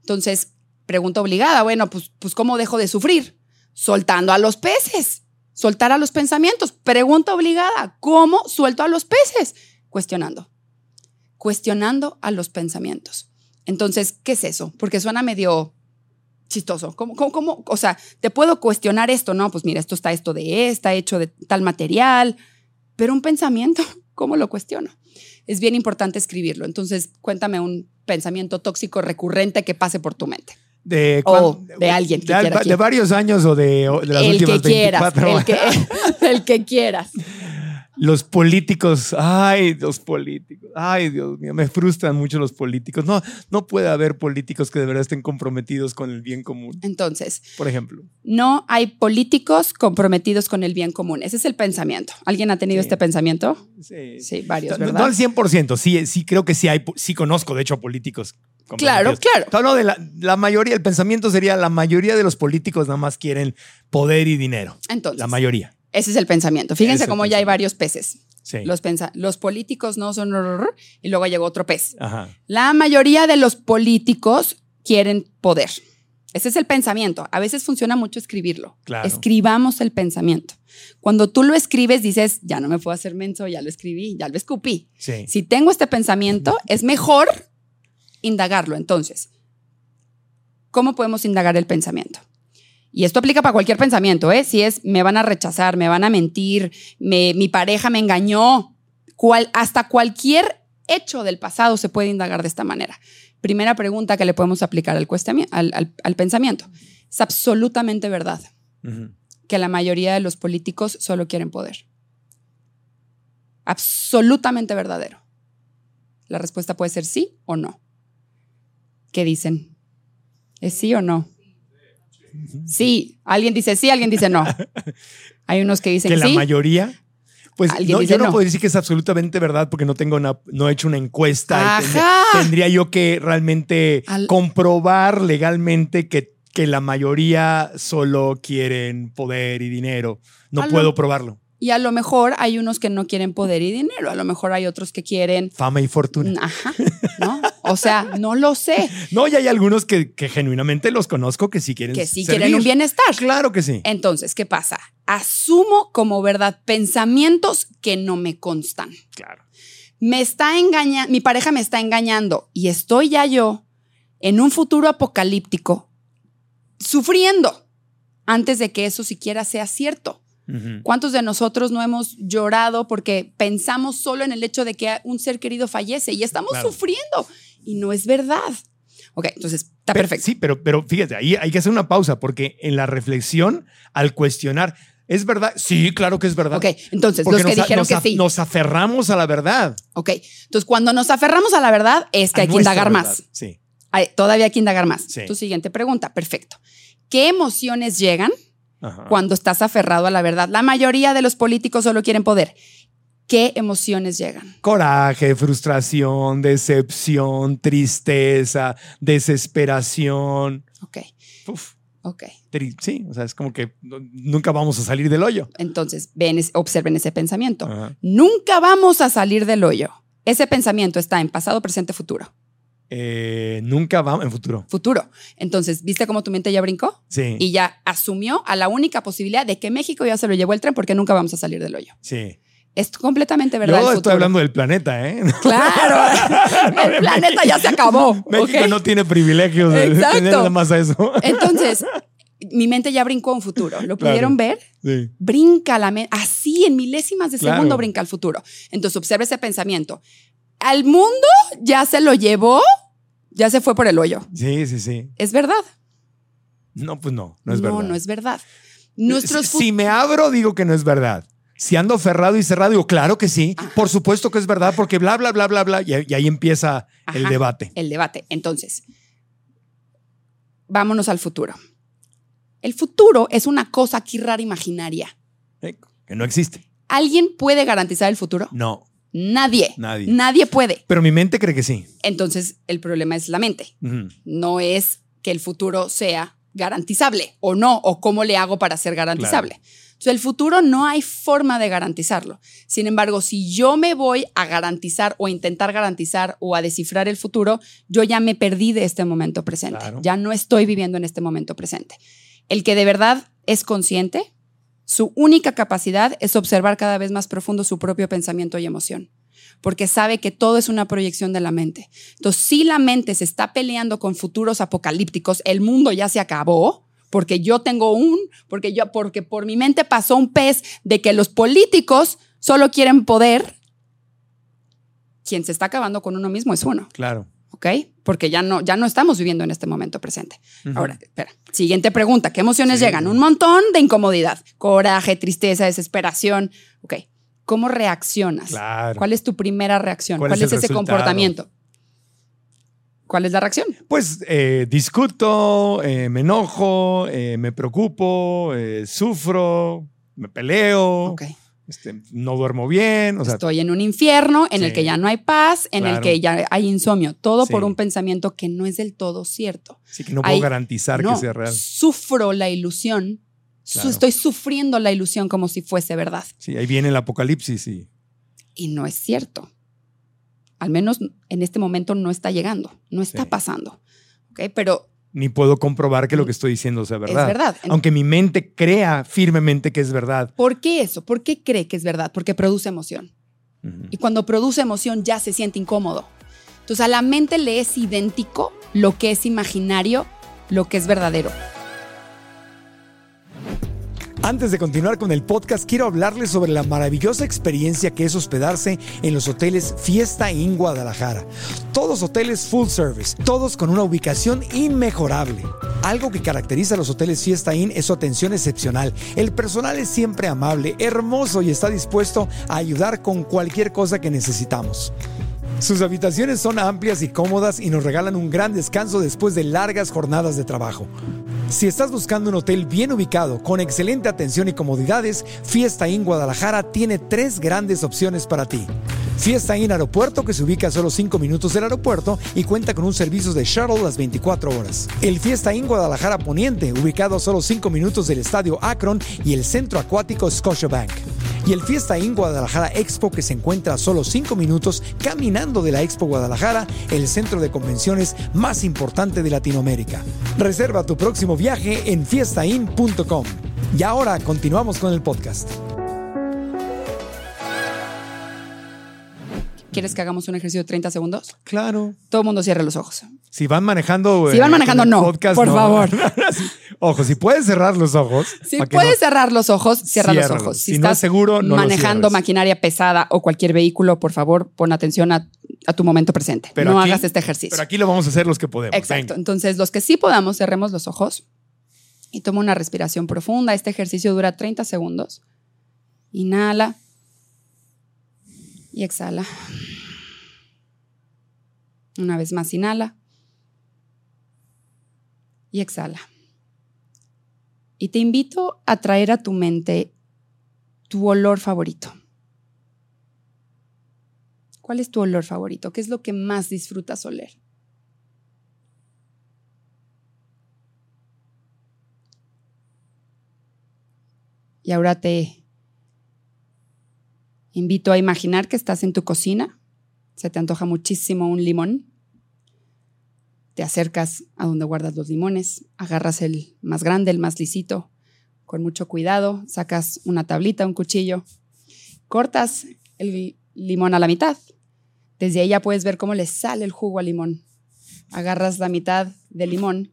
Entonces, pregunta obligada, bueno, pues, pues ¿cómo dejo de sufrir? Soltando a los peces, soltar a los pensamientos. Pregunta obligada, ¿cómo suelto a los peces? Cuestionando, cuestionando a los pensamientos. Entonces, ¿qué es eso? Porque suena medio chistoso. ¿Cómo, cómo, cómo? O sea, te puedo cuestionar esto, ¿no? Pues mira, esto está esto de está hecho de tal material, pero un pensamiento, ¿cómo lo cuestiono? Es bien importante escribirlo. Entonces, cuéntame un pensamiento tóxico recurrente que pase por tu mente. De, o de alguien que de, quiera de varios años o de, de las el últimas que quieras, 24 el que, el que quieras. Los políticos, ay, los políticos, ay, Dios mío, me frustran mucho los políticos. No, no puede haber políticos que de verdad estén comprometidos con el bien común. Entonces, Por ejemplo, no hay políticos comprometidos con el bien común. Ese es el pensamiento. ¿Alguien ha tenido Sí. este pensamiento? sí. Sí, varios, No, ¿verdad? no al 100%, sí, sí creo que sí hay, sí conozco, de hecho, a políticos. Claro, claro. No, no, de la, la mayoría, el pensamiento sería la mayoría de los políticos nada más quieren poder y dinero. Entonces, La mayoría. Ese es el pensamiento. Fíjense cómo ya hay varios peces. Sí. Los, pensa los políticos no son... Y luego llegó otro pez. Ajá. La mayoría de los políticos quieren poder. Ese es el pensamiento. A veces funciona mucho escribirlo. Claro. Escribamos el pensamiento. Cuando tú lo escribes, dices, ya no me puedo hacer menso, ya lo escribí, ya lo escupí. Sí. Si tengo este pensamiento, es mejor indagarlo. Entonces, ¿cómo podemos indagar el pensamiento? Y esto aplica para cualquier pensamiento, ¿eh? Si es, me van a rechazar, me van a mentir, me- mi pareja me engañó, cual- hasta cualquier hecho del pasado se puede indagar de esta manera. Primera pregunta que le podemos aplicar al, cuestionami- al- al- al pensamiento. Es absolutamente verdad que la mayoría de los políticos solo quieren poder. Absolutamente verdadero. La respuesta puede ser sí o no. ¿Qué dicen? ¿Es sí o no? Sí. Alguien dice sí, alguien dice no. Hay unos que dicen que la mayoría. Pues no, yo no, no. puedo decir que es absolutamente verdad porque no tengo una, no he hecho una encuesta. tendría, tendría yo que realmente Al- comprobar legalmente que, que la mayoría solo quieren poder y dinero. No puedo probarlo. Y a lo mejor hay unos que no quieren poder y dinero. A lo mejor hay otros que quieren. Fama y fortuna. Ajá. ¿No? O sea, no lo sé. No, y hay algunos que, que genuinamente los conozco que sí quieren Que sí servir. quieren un bienestar. Claro que sí. Entonces, ¿qué pasa? Asumo como verdad pensamientos que no me constan. Claro. Me está engañando, mi pareja me está engañando y estoy ya yo en un futuro apocalíptico sufriendo antes de que eso siquiera sea cierto. ¿Cuántos de nosotros no hemos llorado porque pensamos solo en el hecho de que un ser querido fallece y estamos Claro. sufriendo? Y no es verdad. Ok, entonces está Pero- perfecto. Sí, pero, pero fíjate, ahí hay que hacer una pausa porque en la reflexión, al cuestionar, ¿es verdad? Sí, claro que es verdad. Ok, entonces Porque los que nos, dijeron nos que sí. nos aferramos a la verdad. Ok, entonces cuando nos aferramos a la verdad es que a hay que indagar verdad. más. Sí. Hay- todavía hay que indagar más. Sí. Tu siguiente pregunta, perfecto. ¿Qué emociones llegan Ajá. cuando estás aferrado a la verdad? La mayoría de los políticos solo quieren poder. ¿Qué emociones llegan? Coraje, frustración, decepción, tristeza, desesperación. Ok, Uf, ok. sí, o sea, es como que nunca vamos a salir del hoyo. Entonces, ven, observen ese pensamiento. Ajá. Nunca vamos a salir del hoyo. Ese pensamiento está en pasado, presente, futuro. Eh, nunca va en futuro. Futuro. Entonces, ¿viste cómo tu mente ya brincó? Sí. Y ya asumió a la única posibilidad de que México ya se lo llevó el tren porque nunca vamos a salir del hoyo. sí. Es completamente verdad. Yo el estoy hablando del planeta, ¿eh? Claro. el planeta ya se acabó. México no tiene privilegios de Exacto. tener nada más a eso. Entonces, mi mente ya brincó a un futuro. ¿Lo Claro. pudieron ver? Sí. Brinca la mente. Así, en milésimas de Claro. segundo, brinca al futuro. Entonces, observa ese pensamiento. Al mundo ya se lo llevó, ya se fue por el hoyo. Sí, sí, sí. ¿Es verdad? No, pues no, no es verdad. No, no es verdad. Nuestros si, si me abro, digo que no es verdad. Si ando ferrado y cerrado, digo, claro que sí. Por supuesto que es verdad, porque bla, bla, bla, bla, bla. Y, y ahí empieza el debate. el debate. Entonces, vámonos al futuro. El futuro es una cosa aquí rara imaginaria. ¿eh? Que no existe. ¿Alguien puede garantizar el futuro? No, Nadie. Nadie. Nadie puede. pero mi mente cree que sí. Entonces, el problema es la mente. No es que el futuro sea garantizable o no, o cómo le hago para ser garantizable. Entonces, el futuro no hay forma de garantizarlo. Sin embargo, si yo me voy a garantizar o a intentar garantizar o a descifrar el futuro, yo ya me perdí de este momento presente. Claro. Ya no estoy viviendo en este momento presente. El que de verdad es consciente, su única capacidad es observar cada vez más profundo su propio pensamiento y emoción, porque sabe que todo es una proyección de la mente. Entonces, si la mente se está peleando con futuros apocalípticos, el mundo ya se acabó, porque yo tengo un, porque yo, porque por mi mente pasó un pez de que los políticos solo quieren poder. Quien se está acabando con uno mismo es uno, Claro. ¿ok? Porque ya no, ya no estamos viviendo en este momento presente. Ahora, espera. Siguiente pregunta. ¿Qué emociones Sí. llegan? Un montón de incomodidad, coraje, tristeza, desesperación. Ok. ¿Cómo reaccionas? Claro. ¿Cuál es tu primera reacción? ¿Cuál ¿Cuál, es ese resultado? comportamiento? ¿Cuál es la reacción? Pues eh, discuto, eh, me enojo, eh, me preocupo, eh, sufro, me peleo, Ok. este, no duermo bien. O sea, Estoy en un infierno en el Sí. que ya no hay paz, en el Claro. que ya hay insomnio. Todo Sí. por un pensamiento que no es del todo cierto. sí que no puedo Hay- garantizar No, que sea real. Sufro la ilusión. Claro. Estoy sufriendo la ilusión como si fuese verdad. Sí, ahí viene el apocalipsis y Y no es cierto. Al menos en este momento no está llegando, no está Sí. pasando. ¿Ok? Pero ni puedo comprobar que lo que estoy diciendo sea verdad. Es verdad. Aunque mi mente crea firmemente que es verdad. ¿Por qué eso? ¿Por qué cree que es verdad? Porque produce emoción. Y cuando produce emoción ya se siente incómodo. Entonces a la mente le es idéntico lo que es imaginario, lo que es verdadero. Antes de continuar con el podcast, quiero hablarles sobre la maravillosa experiencia que es hospedarse en los hoteles Fiesta Inn Guadalajara. Todos hoteles full service, todos con una ubicación inmejorable. Algo que caracteriza a los hoteles Fiesta Inn es su atención excepcional. El personal es siempre amable, hermoso y está dispuesto a ayudar con cualquier cosa que necesitamos. Sus habitaciones son amplias y cómodas y nos regalan un gran descanso después de largas jornadas de trabajo. Si estás buscando un hotel bien ubicado, con excelente atención y comodidades, Fiesta Inn Guadalajara tiene tres grandes opciones para ti. Fiesta Inn Aeropuerto, que se ubica a solo 5 minutos del aeropuerto y cuenta con un servicio de shuttle las 24 horas. El Fiesta Inn Guadalajara Poniente, ubicado a solo 5 minutos del estadio Akron y el centro acuático Scotiabank. Y el Fiesta Inn Guadalajara Expo, que se encuentra a solo 5 minutos caminando de la Expo Guadalajara, el centro de convenciones más importante de Latinoamérica. Reserva tu próximo viaje en fiestainn.com. Y ahora continuamos con el podcast. ¿Quieres que hagamos un ejercicio de 30 segundos? Claro. Todo el mundo cierre los ojos. Si van manejando. Si van eh, manejando, no, podcast, por favor. Sí. Ojo, si puedes cerrar los ojos. Si puedes no- cerrar los ojos, cierra los ojos. Si no es seguro, no los manejando maquinaria pesada o cualquier vehículo, por favor, pon atención a, a tu momento presente. Pero no aquí- hagas este ejercicio. Pero aquí lo vamos a hacer los que podemos. Exacto. Venga. Entonces, los que sí podamos, cerremos los ojos y toma una respiración profunda. Este ejercicio dura 30 segundos. Inhala y exhala. Una vez más, inhala y exhala. Y te invito a traer a tu mente tu olor favorito. ¿Cuál es tu olor favorito? ¿Qué es lo que más disfrutas oler? Y ahora te invito a imaginar que estás en tu cocina Se te antoja muchísimo un limón. Te acercas a donde guardas los limones, agarras el más grande, el más lisito, con mucho cuidado, sacas una tablita, un cuchillo, cortas el limón a la mitad. Desde ahí ya puedes ver cómo le sale el jugo al limón. Agarras la mitad del limón,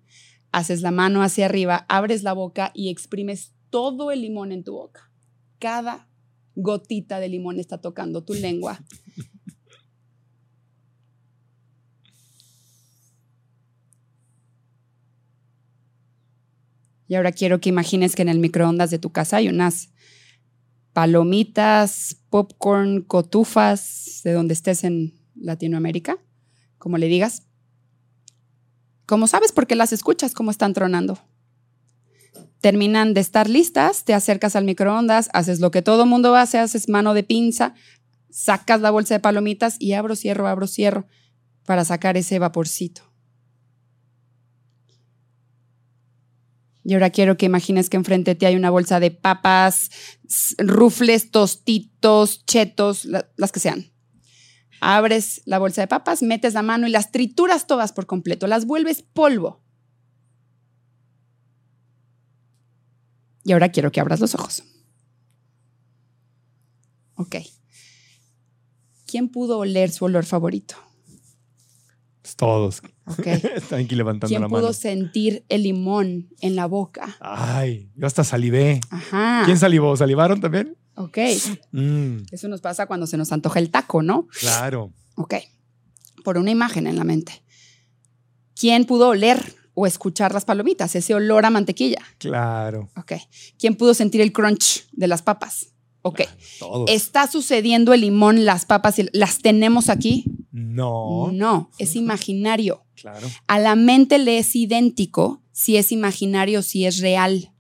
haces la mano hacia arriba, abres la boca y exprimes todo el limón en tu boca. Cada gotita de limón está tocando tu lengua. Y ahora quiero que imagines que en el microondas de tu casa hay unas palomitas, popcorn, cotufas, de donde estés en Latinoamérica, como le digas. Como sabes, porque las escuchas, cómo están tronando. Terminan de estar listas, te acercas al microondas, haces lo que todo mundo hace, haces mano de pinza, sacas la bolsa de palomitas y abro, cierro, abro, cierro para sacar ese vaporcito. Y ahora quiero que imagines que enfrente de ti hay una bolsa de papas, rufles, tostitos, chetos, las que sean. Abres la bolsa de papas, metes la mano y las trituras todas por completo, las vuelves polvo. Y ahora quiero que abras los ojos. Ok. ¿Quién pudo oler su olor favorito? Pues todos. Ok. Están aquí levantando ¿Quién la pudo mano. sentir el limón en la boca? Ay, yo hasta salivé. Ajá. ¿Quién salivó? ¿Salivaron también? Ok. Mm, Eso nos pasa cuando se nos antoja el taco, ¿no? claro. Ok. Por una imagen en la mente. ¿Quién pudo oler o escuchar las palomitas? Ese olor a mantequilla. Claro. Ok. ¿Quién pudo sentir el crunch de las papas? Ok. Todos. ¿Está sucediendo el limón, las papas, las tenemos aquí? No. No, es imaginario. Claro. A la mente le es idéntico si es imaginario si es real.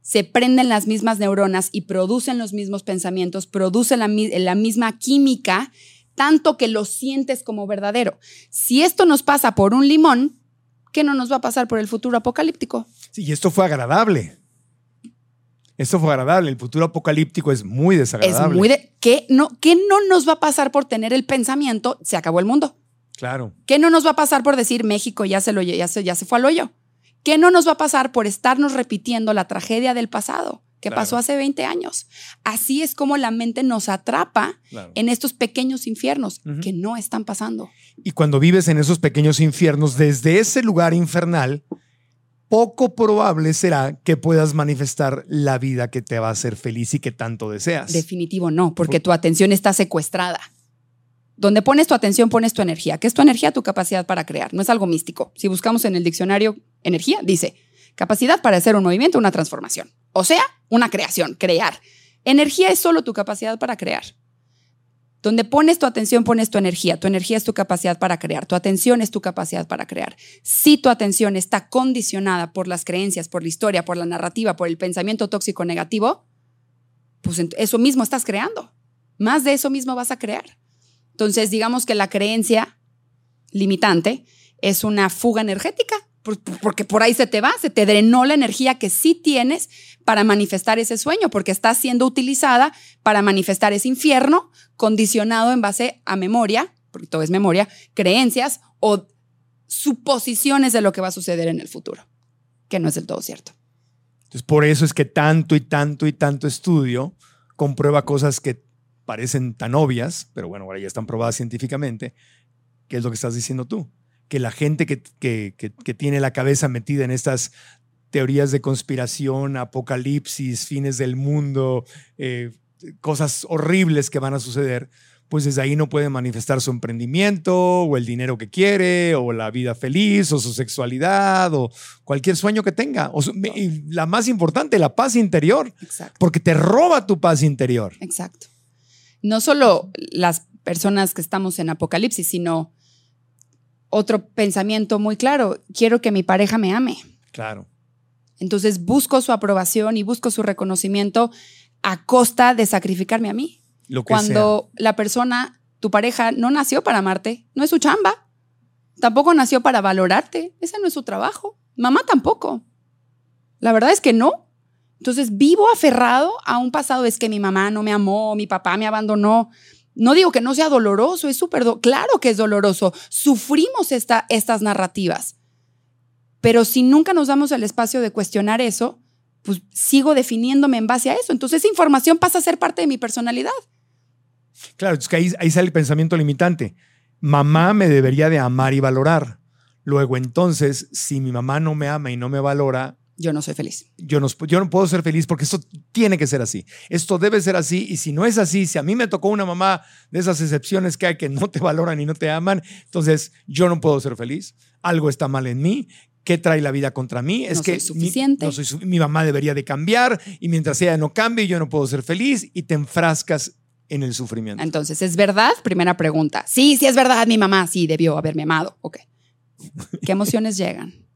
Se prenden las mismas neuronas y producen los mismos pensamientos, producen la misma química, tanto que lo sientes como verdadero. Si esto nos pasa por un limón, ¿qué no nos va a pasar por el futuro apocalíptico? Sí, y esto fue agradable. Esto fue agradable. El futuro apocalíptico es muy desagradable. Es muy de. ¿qué no, ¿Qué no nos va a pasar por tener el pensamiento? Se acabó el mundo. Claro. ¿Qué no nos va a pasar por decir México ya se, lo, ya se, ya se fue al hoyo? ¿Qué no nos va a pasar por estarnos repitiendo la tragedia del pasado que Claro. pasó hace 20 años? Así es como la mente nos atrapa Claro. en estos pequeños infiernos que no están pasando. Y cuando vives en esos pequeños infiernos, desde ese lugar infernal, poco probable será que puedas manifestar la vida que te va a hacer feliz y que tanto deseas. Definitivo no, porque tu atención está secuestrada. Donde pones tu atención, pones tu energía. ¿Qué es tu energía? Tu capacidad para crear. No es algo místico. Si buscamos en el diccionario energía, dice capacidad para hacer un movimiento, una transformación. O sea, una creación, crear. Energía es solo tu capacidad para crear. Donde pones tu atención, pones tu energía. Tu energía es tu capacidad para crear. Tu atención es tu capacidad para crear. Si tu atención está condicionada por las creencias, por la historia, por la narrativa, por el pensamiento tóxico negativo, pues eso mismo estás creando. Más de eso mismo vas a crear. Entonces, digamos que la creencia limitante es una fuga energética, porque por ahí se te va, se te drenó la energía que sí tienes para manifestar ese sueño, porque está siendo utilizada para manifestar ese infierno condicionado en base a memoria, porque todo es memoria, creencias o suposiciones de lo que va a suceder en el futuro, que no es del todo cierto. Entonces, por eso es que tanto y tanto y tanto estudio comprueba cosas que parecen tan obvias, pero bueno, ahora ya están probadas científicamente, que es lo que estás diciendo tú, que la gente que, que- que- que tiene la cabeza metida en estas teorías de conspiración, apocalipsis, fines del mundo, eh, cosas horribles que van a suceder, pues desde ahí no puede manifestar su emprendimiento o el dinero que quiere o la vida feliz o su sexualidad o cualquier sueño que tenga. O su- y la más importante, la paz interior, Exacto. porque te roba tu paz interior. Exacto. No solo las personas que estamos en apocalipsis, sino otro pensamiento muy claro, quiero que mi pareja me ame. Claro. Entonces busco su aprobación y busco su reconocimiento a costa de sacrificarme a mí. Lo que Cuando la persona, tu pareja, no nació para amarte, no es su chamba. Tampoco nació para valorarte. Ese no es su trabajo. Mamá tampoco. La verdad es que no. Entonces vivo aferrado a un pasado. Es que mi mamá no me amó, mi papá me abandonó. No digo que no sea doloroso, es súper, claro que es doloroso. Sufrimos esta, estas narrativas. Pero si nunca nos damos el espacio de cuestionar eso, pues sigo definiéndome en base a eso. Entonces esa información pasa a ser parte de mi personalidad. Claro, es que ahí, ahí sale el pensamiento limitante. Mamá me debería de amar y valorar. Luego entonces, si mi mamá no me ama y no me valora, yo no soy feliz. Yo no, yo no puedo ser feliz porque esto tiene que ser así. Esto debe ser así. Y si no es así, si a mí me tocó una mamá de esas excepciones que hay que no te valoran y no te aman, entonces yo no puedo ser feliz. Algo está mal en mí. ¿Qué trae la vida contra mí? Es que suficiente. Mi, no soy, mi mamá debería de cambiar y mientras ella no cambie, yo no puedo ser feliz y te enfrascas en el sufrimiento. Entonces, ¿es verdad? Primera pregunta. Sí, sí es verdad, mi mamá sí debió haberme amado. Ok. ¿Qué emociones llegan?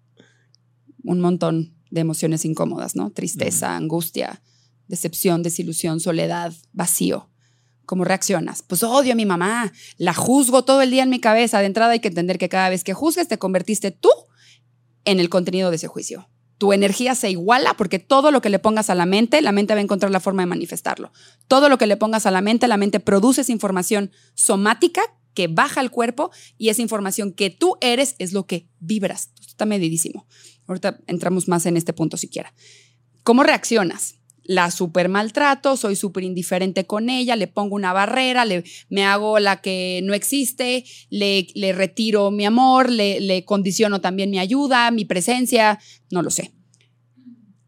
Un montón de emociones incómodas, ¿no? Tristeza, angustia, decepción, desilusión, soledad, vacío. ¿Cómo reaccionas? Pues odio a mi mamá, la juzgo todo el día en mi cabeza. De entrada hay que entender que cada vez que juzgues te convertiste tú en el contenido de ese juicio. Tu energía se iguala porque todo lo que le pongas a la mente, la mente va a encontrar la forma de manifestarlo. Todo lo que le pongas a la mente, la mente produce esa información somática que baja al cuerpo y esa información que tú eres es lo que vibras. está medidísimo. Ahorita entramos más en este punto siquiera. ¿Cómo reaccionas? La super maltrato, soy súper indiferente con ella, le pongo una barrera, le, me hago la que no existe, le, le retiro mi amor, le, condiciono también mi ayuda, mi presencia, no lo sé.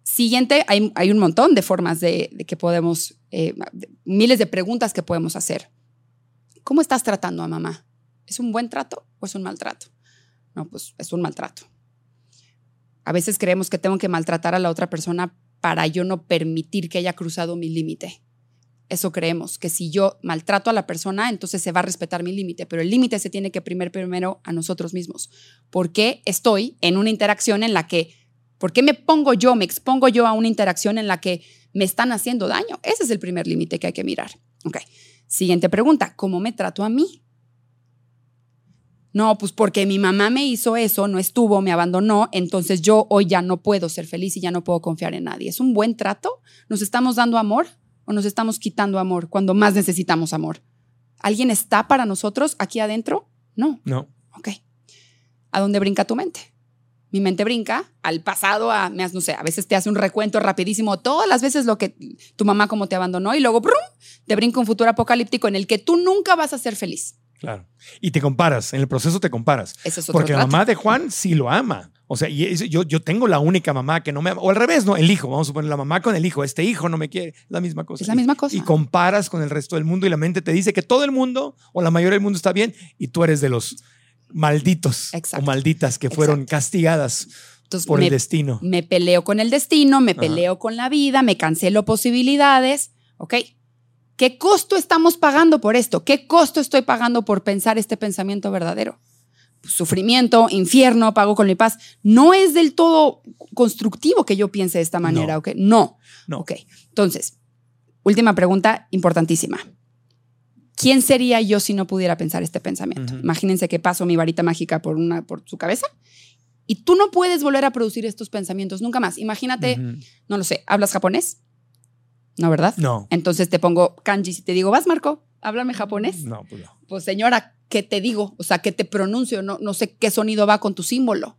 Siguiente, hay, hay un montón de formas de, que podemos, eh, miles de preguntas que podemos hacer. ¿Cómo estás tratando a mamá? ¿Es un buen trato o es un maltrato? No, pues es un maltrato. A veces creemos que tengo que maltratar a la otra persona para yo no permitir que haya cruzado mi límite. Eso creemos, que si yo maltrato a la persona, entonces se va a respetar mi límite, pero el límite se tiene que primer primero a nosotros mismos. ¿Por qué estoy en una interacción en la que, por qué me pongo yo, me expongo yo a una interacción en la que me están haciendo daño? Ese es el primer límite que hay que mirar. Ok. Siguiente pregunta, ¿cómo me trato a mí? No, pues porque mi mamá me hizo eso, no estuvo, me abandonó, entonces yo hoy ya no puedo ser feliz y ya no puedo confiar en nadie. ¿Es un buen trato? ¿Nos estamos dando amor o nos estamos quitando amor cuando más necesitamos amor? ¿Alguien está para nosotros aquí adentro? No. No. Ok. ¿A dónde brinca tu mente? Mi mente brinca al pasado, a, no sé, a veces te hace un recuento rapidísimo, todas las veces lo que tu mamá como te abandonó y luego ¡brum! te brinca un futuro apocalíptico en el que tú nunca vas a ser feliz. Claro. Y te comparas, en el proceso te comparas. Eso es Porque la mamá de Juan sí lo ama. O sea, y yo, yo tengo la única mamá que no me ama. O al revés, ¿no? El hijo, vamos a poner la mamá con el hijo. Este hijo no me quiere. La misma cosa. Es la misma cosa. Y comparas con el resto del mundo y la mente te dice que todo el mundo o la mayoría del mundo está bien y tú eres de los malditos o malditas que fueron castigadas por el destino. Me peleo con el destino, me peleo con la vida, me cancelo posibilidades. ¿Ok? ¿Qué costo estamos pagando por esto? ¿Qué costo estoy pagando por pensar este pensamiento verdadero? Sufrimiento, infierno, pago con mi paz. No es del todo constructivo que yo piense de esta manera, ¿ok? No. no. Ok. Entonces, última pregunta importantísima. ¿Quién sería yo si no pudiera pensar este pensamiento? Imagínense que paso mi varita mágica por, una, por su cabeza y tú no puedes volver a producir estos pensamientos nunca más. Imagínate, no lo sé, ¿hablas japonés? ¿No, verdad? No. Entonces te pongo kanji y te digo, ¿vas, Marco? Háblame japonés. No, pues no. Pues señora, ¿qué te digo? O sea, ¿qué te pronuncio? No, no sé qué sonido va con tu símbolo.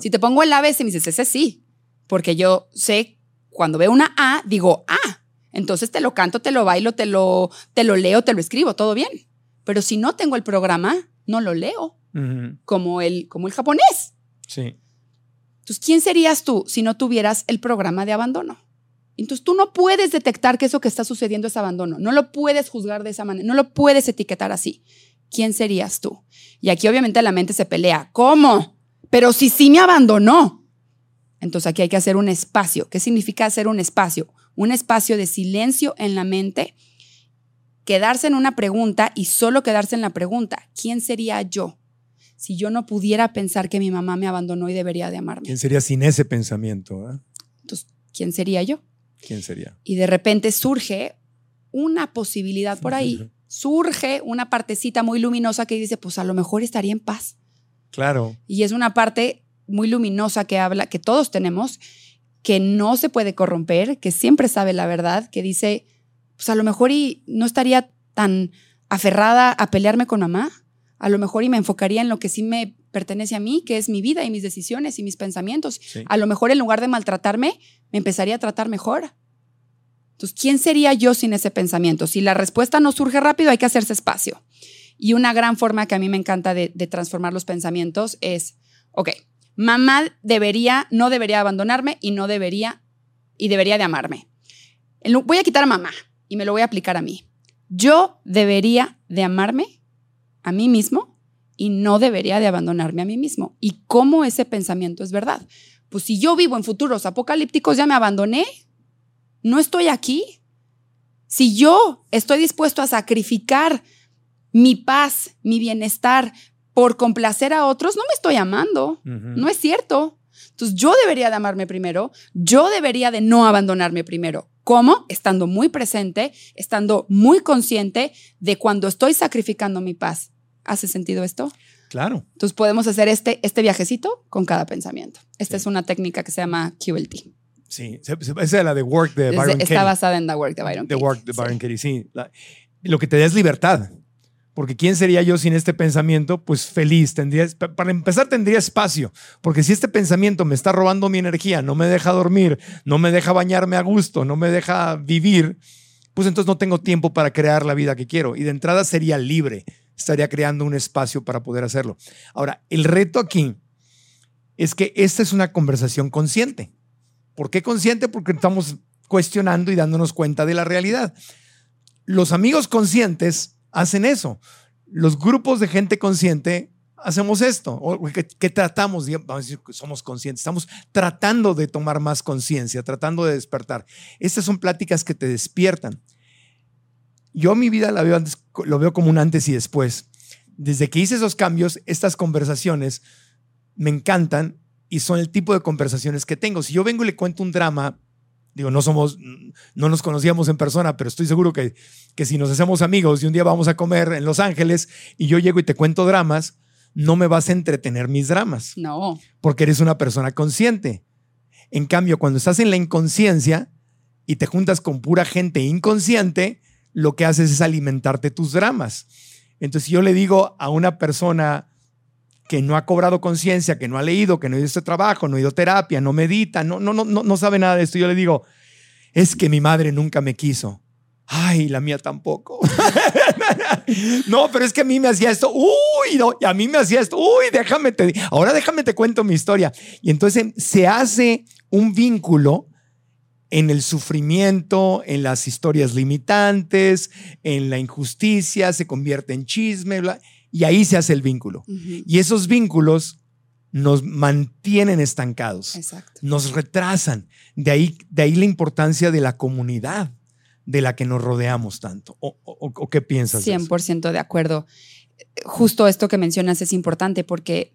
Si te pongo el ABC, me dices, ese sí. Porque yo sé, cuando veo una A, digo A. Entonces te lo canto, te lo bailo, te lo, te lo leo, te lo escribo, todo bien. Pero si no tengo el programa, no lo leo. como, el, como el japonés. Sí. Entonces, ¿quién serías tú si no tuvieras el programa de abandono? Entonces tú no puedes detectar que eso que está sucediendo es abandono, no lo puedes juzgar de esa manera, no lo puedes etiquetar así. ¿Quién serías tú? Y aquí obviamente la mente se pelea. ¿Cómo? Pero si sí me abandonó. Entonces aquí hay que hacer un espacio. ¿Qué significa hacer un espacio? Un espacio de silencio en la mente, quedarse en una pregunta y solo quedarse en la pregunta. ¿Quién sería yo? Si yo no pudiera pensar que mi mamá me abandonó y debería de amarme. ¿Quién sería sin ese pensamiento? Eh? Entonces, ¿quién sería yo? ¿Quién sería? Y de repente surge una posibilidad por ahí, surge una partecita muy luminosa que dice, pues a lo mejor estaría en paz. Claro. Y es una parte muy luminosa que habla, que todos tenemos, que no se puede corromper, que siempre sabe la verdad, que dice, pues a lo mejor y no estaría tan aferrada a pelearme con mamá, a lo mejor y me enfocaría en lo que sí me pertenece a mí, que es mi vida y mis decisiones y mis pensamientos. Sí. A lo mejor en lugar de maltratarme, me empezaría a tratar mejor. Entonces, ¿quién sería yo sin ese pensamiento? Si la respuesta no surge rápido, hay que hacerse espacio. Y una gran forma que a mí me encanta de, de transformar los pensamientos es, ok, mamá debería, no debería abandonarme y no debería, y debería de amarme. Voy a quitar a mamá y me lo voy a aplicar a mí. Yo debería de amarme a mí mismo y no debería de abandonarme a mí mismo. ¿Y cómo ese pensamiento es verdad? Pues si yo vivo en futuros apocalípticos, ya me abandoné, no estoy aquí. Si yo estoy dispuesto a sacrificar mi paz, mi bienestar por complacer a otros, no me estoy amando. No es cierto. Entonces yo debería de amarme primero, yo debería de no abandonarme primero. ¿Cómo? Estando muy presente, estando muy consciente de cuando estoy sacrificando mi paz. ¿Hace sentido esto? Claro. Entonces podemos hacer este, este viajecito con cada pensamiento. Esta es una técnica que se llama QLT. Sí. Esa es la de Work de Byron está basada en The Work de Byron The Katie. Work de Sí. Byron sí. La- lo que te da es libertad. Porque ¿quién sería yo sin este pensamiento? Pues feliz. Tendría, pa- para empezar, tendría espacio. Porque si este pensamiento me está robando mi energía, no me deja dormir, no me deja bañarme a gusto, no me deja vivir, pues entonces no tengo tiempo para crear la vida que quiero. Y de entrada sería libre. Estaría creando un espacio para poder hacerlo. Ahora, el reto aquí es que esta es una conversación consciente. ¿Por qué consciente? Porque estamos cuestionando y dándonos cuenta de la realidad. Los amigos conscientes hacen eso. Los grupos de gente consciente hacemos esto, o que, tratamos, vamos a decir somos conscientes, estamos tratando de tomar más conciencia, tratando de despertar. Estas son pláticas que te despiertan. Yo mi vida la veo antes, lo veo como un antes y después. Desde que hice esos cambios, estas conversaciones me encantan y son el tipo de conversaciones que tengo. Si yo vengo y le cuento un drama, digo, no somos, no nos conocíamos en persona, pero estoy seguro que, que si nos hacemos amigos y un día vamos a comer en Los Ángeles y yo llego y te cuento dramas, no me vas a entretener mis dramas, No. porque eres una persona consciente. En cambio, cuando estás en la inconsciencia y te juntas con pura gente inconsciente, lo que haces es alimentarte tus dramas. Entonces, si yo le digo a una persona que no ha cobrado conciencia, que no ha leído, que no ha ido a este trabajo, no ha ido a terapia, no medita, no, no, no, no, sabe nada de esto, yo le digo, es que mi madre nunca me quiso. Ay, la mía tampoco. no, pero es que a mí me hacía esto. Uy, no, y a mí me hacía esto. Uy, déjame te, ahora déjame te cuento mi historia. Y entonces se hace un vínculo en el sufrimiento, en las historias limitantes, en la injusticia, se convierte en chisme, bla, y ahí se hace el vínculo. Y esos vínculos nos mantienen estancados, Exacto. nos retrasan. De ahí, de ahí la importancia de la comunidad de la que nos rodeamos tanto. ¿O, o- o qué piensas? de eso? 100% de acuerdo. Justo esto que mencionas es importante porque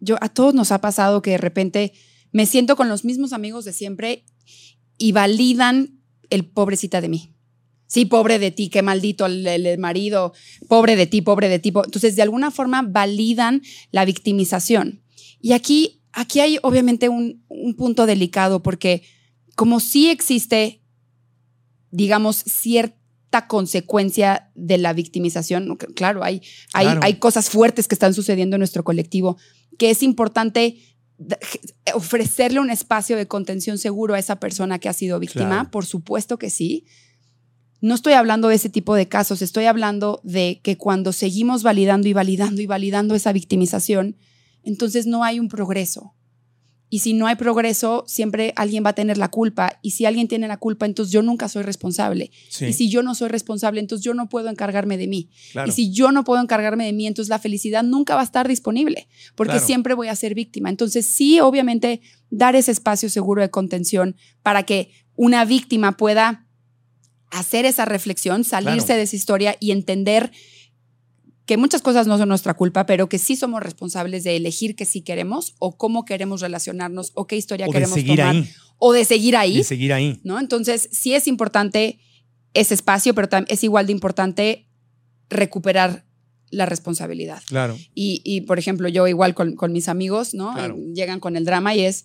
yo a todos nos ha pasado que de repente me siento con los mismos amigos de siempre y validan el pobrecita de mí. Sí, pobre de ti, qué maldito el, el- el marido, pobre de ti, pobre de ti. Entonces, de alguna forma validan la victimización. Y aquí, aquí hay obviamente un, un punto delicado porque como sí existe, digamos, cierta consecuencia de la victimización, claro, hay, hay, Claro. hay cosas fuertes que están sucediendo en nuestro colectivo, que es importante ofrecerle un espacio de contención seguro a esa persona que ha sido víctima, Claro. por supuesto que sí. No estoy hablando de ese tipo de casos, estoy hablando de que cuando seguimos validando y validando y validando esa victimización, entonces no hay un progreso. Y si no hay progreso, siempre alguien va a tener la culpa. Y si alguien tiene la culpa, entonces yo nunca soy responsable. Sí, Y si yo no soy responsable, entonces yo no puedo encargarme de mí. claro. Y si yo no puedo encargarme de mí, entonces la felicidad nunca va a estar disponible, porque Claro. siempre voy a ser víctima. Entonces sí, obviamente, dar ese espacio seguro de contención para que una víctima pueda hacer esa reflexión, salirse Claro. de esa historia y entender que muchas cosas no son nuestra culpa, pero que sí somos responsables de elegir que sí queremos o cómo queremos relacionarnos o qué historia o de queremos seguir tomar ahí. o de seguir ahí. De seguir ahí. ¿no? Entonces, sí es importante ese espacio, pero es igual de importante recuperar la responsabilidad. Claro. Y, y, por ejemplo, yo igual con, con mis amigos, ¿no? Claro. Llegan con el drama y es,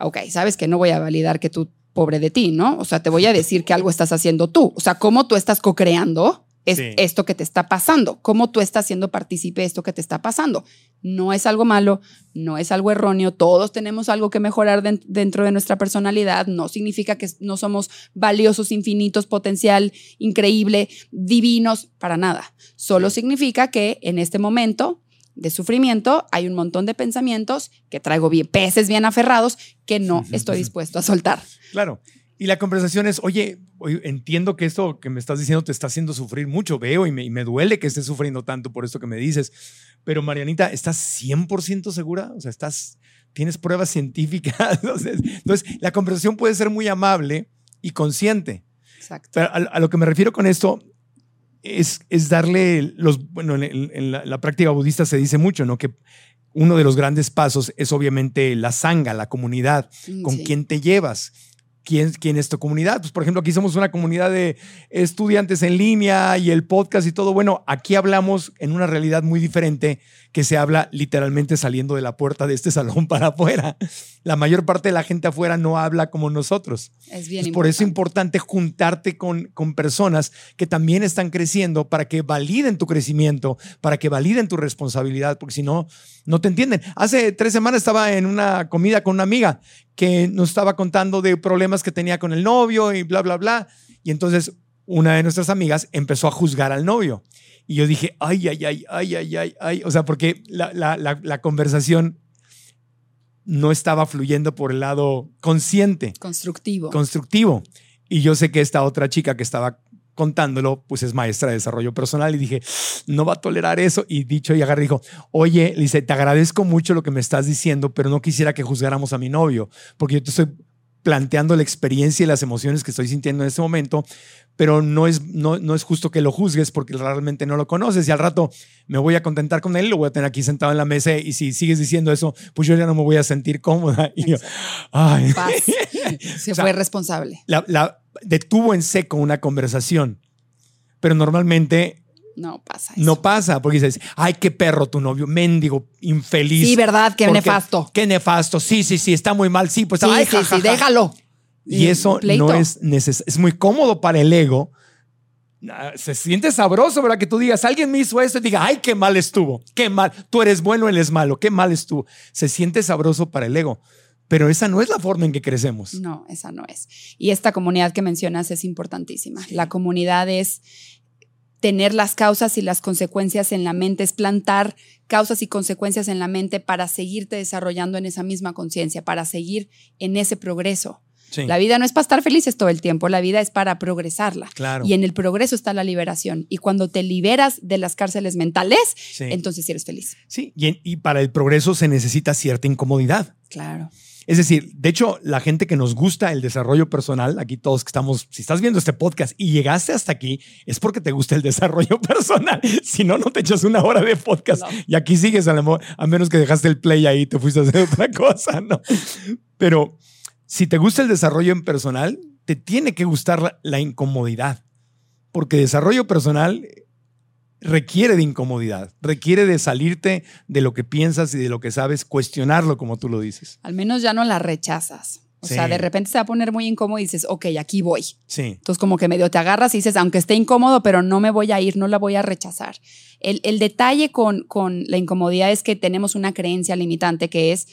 ok, sabes que no voy a validar que tú, pobre de ti, ¿no? O sea, te voy a decir que algo estás haciendo tú. O sea, cómo tú estás co-creando es Sí. esto que te está pasando, cómo tú estás siendo partícipe de esto que te está pasando. No es algo malo, no es algo erróneo, todos tenemos algo que mejorar den- dentro de nuestra personalidad, no significa que no somos valiosos, infinitos, potencial, increíble, divinos, para nada. Solo significa que en este momento de sufrimiento hay un montón de pensamientos que traigo bien, peces bien aferrados que no estoy dispuesto a soltar. Claro. Y la conversación es, oye, entiendo que esto que me estás diciendo te está haciendo sufrir mucho, veo y me, y me duele que estés sufriendo tanto por esto que me dices, pero Marianita, ¿estás 100% segura? O sea, estás, tienes pruebas científicas. Entonces, entonces, la conversación puede ser muy amable y consciente. Exacto. Pero a, a lo que me refiero con esto es, es darle los, bueno, en, la, la práctica budista se dice mucho, ¿no? Que uno de los grandes pasos es obviamente la sangha, la comunidad Mm, con sí. quién te llevas. ¿Quién, ¿Quién es tu comunidad? Pues, por ejemplo, aquí somos una comunidad de estudiantes en línea y el podcast y todo. Bueno, aquí hablamos en una realidad muy diferente que se habla literalmente saliendo de la puerta de este salón para afuera. La mayor parte de la gente afuera no habla como nosotros. Es bien por eso importante. importante juntarte con, con personas que también están creciendo para que validen tu crecimiento, para que validen tu responsabilidad, porque si no, no te entienden. Hace tres semanas estaba en una comida con una amiga que nos estaba contando de problemas que tenía con el novio y bla, bla, bla. Y entonces una de nuestras amigas empezó a juzgar al novio. Y yo dije, ay, ay, ay, ay, ay, ay, ay. O sea, porque la, la, la, la conversación no estaba fluyendo por el lado consciente Constructivo. constructivo. Y yo sé que esta otra chica que estaba contándolo, pues es maestra de desarrollo personal y dije, no va a tolerar eso. Y dicho y agarré y dijo, oye, dice, te agradezco mucho lo que me estás diciendo, pero no quisiera que juzgáramos a mi novio, porque yo te estoy planteando la experiencia y las emociones que estoy sintiendo en este momento, pero no es, no, no es justo que lo juzgues porque realmente no lo conoces y al rato me voy a contentar con él, lo voy a tener aquí sentado en la mesa y si sigues diciendo eso, pues yo ya no me voy a sentir cómoda. Y yo, ay, Paz. Se O sea, fue responsable. la, la- detuvo en seco una conversación, pero normalmente No pasa eso. no pasa porque dices, ay, qué perro tu novio, mendigo, infeliz. Sí, ¿verdad? Qué Porque- nefasto. Qué nefasto. Sí, sí, sí, está muy mal. Sí, pues Sí, ay, sí, ja, sí, ja, ja. déjalo. Y eso pleito. no es necesario. Es muy cómodo para el ego. Ah, Se siente sabroso, ¿verdad? Que tú digas, alguien me hizo esto y diga, ay, qué mal estuvo, qué mal, tú eres bueno, él es malo, qué mal estuvo. Se siente sabroso para el ego, pero esa no es la forma en que crecemos. No, esa no es. Y esta comunidad que mencionas es importantísima. La comunidad es tener las causas y las consecuencias en la mente, es plantar causas y consecuencias en la mente para seguirte desarrollando en esa misma conciencia, para seguir en ese progreso. Sí, La vida no es para estar felices todo el tiempo, la vida es para progresarla. claro. Y en el progreso está la liberación. Y cuando te liberas de las cárceles mentales, Sí. entonces eres feliz. Sí, y, para el progreso se necesita cierta incomodidad. Claro. Es decir, de hecho, la gente que nos gusta el desarrollo personal, aquí todos que estamos, si estás viendo este podcast y llegaste hasta aquí, es porque te gusta el desarrollo personal. Si no, no te echas una hora de podcast No. y aquí sigues a, lo mejor, a menos que dejaste el play ahí y te fuiste a hacer otra cosa, ¿no? Pero si te gusta el desarrollo en personal, te tiene que gustar la, la incomodidad, porque desarrollo personal requiere de incomodidad, requiere de salirte de lo que piensas y de lo que sabes, cuestionarlo como tú lo dices. Al menos ya no la rechazas. O Sí. sea, de repente se va a poner muy incómodo y dices, ok, aquí voy. Sí. Entonces como que medio te agarras y dices, aunque esté incómodo, pero no me voy a ir, no la voy a rechazar. El, el detalle con, con la incomodidad es que tenemos una creencia limitante que es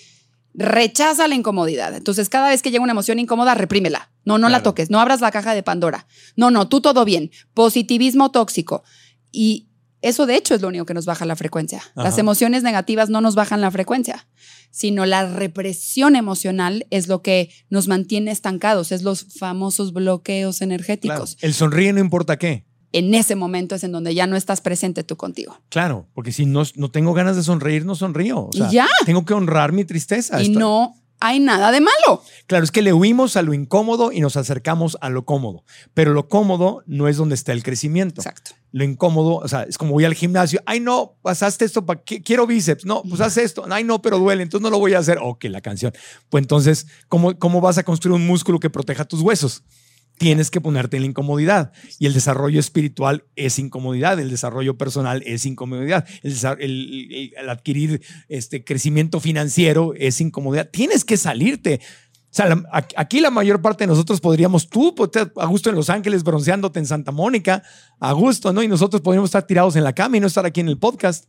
rechaza la incomodidad. Entonces cada vez que llega una emoción incómoda, reprímela. No, no la toques, no abras la caja de Pandora. No, no, tú todo bien. Positivismo tóxico. Y eso de hecho es lo único que nos baja la frecuencia. Las emociones negativas no nos bajan la frecuencia, sino la represión emocional es lo que nos mantiene estancados, es los famosos bloqueos Claro. energéticos. El sonríe no importa qué. En ese momento es en donde ya no estás presente tú contigo. Claro, porque si no, no tengo ganas de sonreír, no sonrío. O sea, ya. Tengo que honrar mi tristeza. Y Esto- no hay nada de malo. Claro, es que le huimos a lo incómodo y nos acercamos a lo cómodo. Pero lo cómodo no es donde está el crecimiento. Exacto. Lo incómodo, o sea, es como voy al gimnasio. Ay, no, pasaste esto, para quiero bíceps. No, pues haz esto. Ay, no, pero duele, entonces no lo voy a hacer. Ok, la canción. Pues entonces, ¿cómo, cómo vas a construir un músculo que proteja tus huesos? Tienes que ponerte en la incomodidad. Y el desarrollo espiritual es incomodidad, el desarrollo personal es incomodidad, el, el- el- adquirir este crecimiento financiero es incomodidad. Tienes que salirte. sea, la- aquí la mayor parte de nosotros podríamos, tú pues, a gusto en Los Ángeles, bronceándote en Santa Mónica, a gusto, ¿no? Y nosotros podríamos estar tirados en la cama y no estar aquí en el podcast.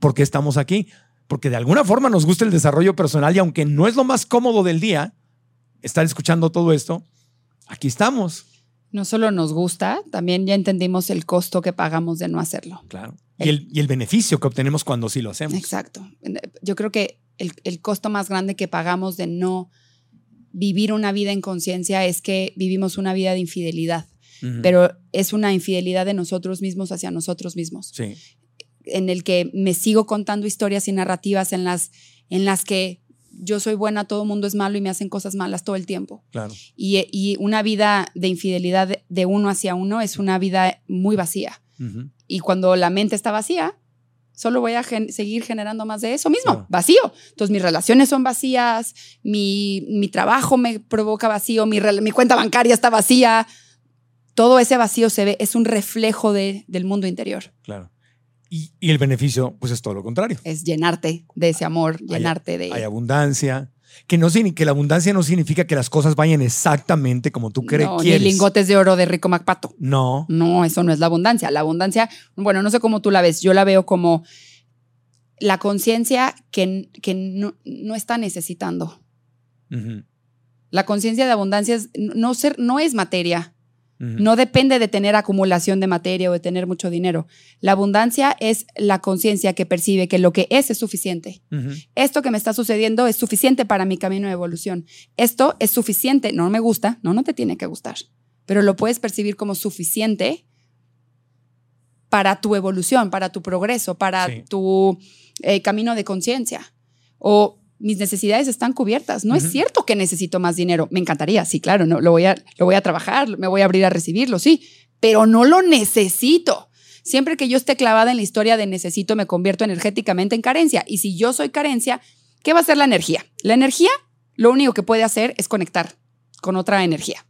¿Por qué estamos aquí? Porque de alguna forma nos gusta el desarrollo personal y aunque no es lo más cómodo del día, estar escuchando todo esto, aquí estamos. No solo nos gusta, también ya entendimos el costo que pagamos de no hacerlo. Claro. Y el, y el beneficio que obtenemos cuando sí lo hacemos. Exacto. Yo creo que el, el costo más grande que pagamos de no vivir una vida en conciencia es que vivimos una vida de infidelidad, pero es una infidelidad de nosotros mismos hacia nosotros mismos, Sí. en el que me sigo contando historias y narrativas en las, en las que yo soy buena, todo el mundo es malo y me hacen cosas malas todo el tiempo. Claro. Y, y una vida de infidelidad de- uno hacia uno es una vida muy vacía. Y cuando la mente está vacía, solo voy a gen- seguir generando más de eso mismo, Claro. vacío. Entonces mis relaciones son vacías, mi, mi trabajo me provoca vacío, mi, mi cuenta bancaria está vacía. Todo ese vacío se ve, es un reflejo de- del mundo interior. Claro. Y, y el beneficio, pues es todo lo contrario. Es llenarte de ese amor, llenarte de... Hay abundancia. Que, no, que la abundancia no significa que las cosas vayan exactamente como tú crees. no, ni quieres. lingotes de oro de Rico Macpato. No. No, eso no es la abundancia. La abundancia, bueno, no sé cómo tú la ves, yo la veo como la conciencia que, que no, no está necesitando. La conciencia de abundancia es, no, ser, no es materia, no depende de tener acumulación de materia o de tener mucho dinero. La abundancia es la conciencia que percibe que lo que es es suficiente. Esto que me está sucediendo es suficiente para mi camino de evolución. Esto es suficiente, no me gusta, no, no te tiene que gustar, pero lo puedes percibir como suficiente para tu evolución, para tu progreso, para Sí. tu eh, camino de conciencia. O mis necesidades están cubiertas. No es cierto que necesito más dinero. Me encantaría, sí, claro, no, lo, voy a, lo voy a trabajar, me voy a abrir a recibirlo, sí, pero no lo necesito. Siempre que yo esté clavada en la historia de necesito, me convierto energéticamente en carencia. Y si yo soy carencia, ¿qué va a hacer la energía? La energía lo único que puede hacer es conectar con otra energía.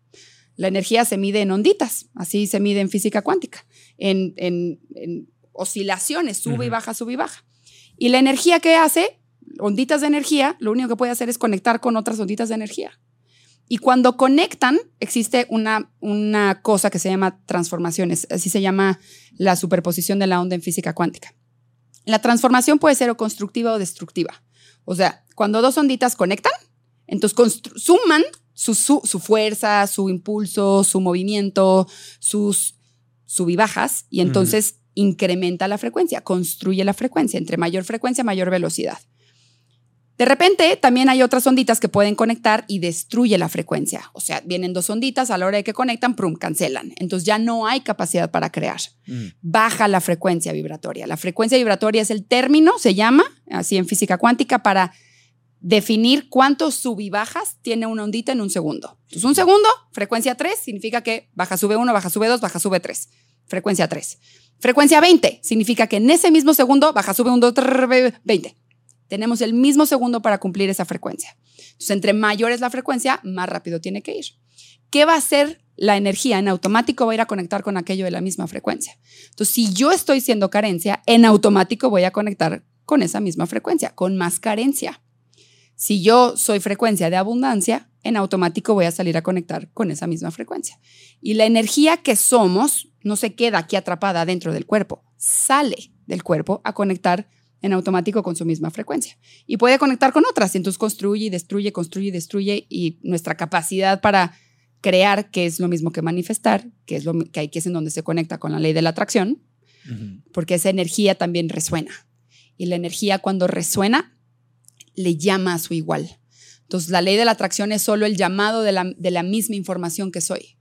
La energía se mide en onditas, así se mide en física cuántica, en, en- en oscilaciones, sube y baja, sube y baja. Y la energía que hace, onditas de energía, lo único que puede hacer es conectar con otras onditas de energía. Y cuando conectan, existe una, una cosa que se llama transformaciones, así se llama la superposición de la onda en física cuántica. La transformación puede ser o constructiva o destructiva. O sea, cuando dos onditas conectan, entonces suman su, su, su fuerza, su impulso, su movimiento, sus sub y bajas, y entonces incrementa la frecuencia, construye la frecuencia. Entre mayor frecuencia, mayor velocidad. De repente, también hay otras onditas que pueden conectar y destruye la frecuencia. O sea, vienen dos onditas, a la hora de que conectan, prum, cancelan. Entonces ya no hay capacidad para crear Mm. baja la frecuencia vibratoria. La frecuencia vibratoria es el término, se llama, así en física cuántica, para definir cuántos sub y bajas tiene una ondita en un segundo. Entonces, un segundo, frecuencia 3, significa que baja sube 1, baja sube 2, baja sube 3. Frecuencia 3. Frecuencia 20 significa que en ese mismo segundo baja sube 1, 2, 3, 20. Tenemos el mismo segundo para cumplir esa frecuencia. Entonces, entre mayor es la frecuencia, más rápido tiene que ir. ¿Qué va a hacer la energía? En automático va a ir a conectar con aquello de la misma frecuencia. Entonces, si yo estoy siendo carencia, en automático voy a conectar con esa misma frecuencia, con más carencia. Si yo soy frecuencia de abundancia, en automático voy a salir a conectar con esa misma frecuencia. Y la energía que somos no se queda aquí atrapada dentro del cuerpo, sale del cuerpo a conectar en automático con su misma frecuencia. Y puede conectar con otras, y entonces construye y destruye, construye y destruye, y nuestra capacidad para crear, que es lo mismo que manifestar, que es lo que hay que es en donde se conecta con la ley de la atracción, porque esa energía también resuena. Y la energía cuando resuena, le llama a su igual. Entonces, la ley de la atracción es solo el llamado de la, de la misma información que soy.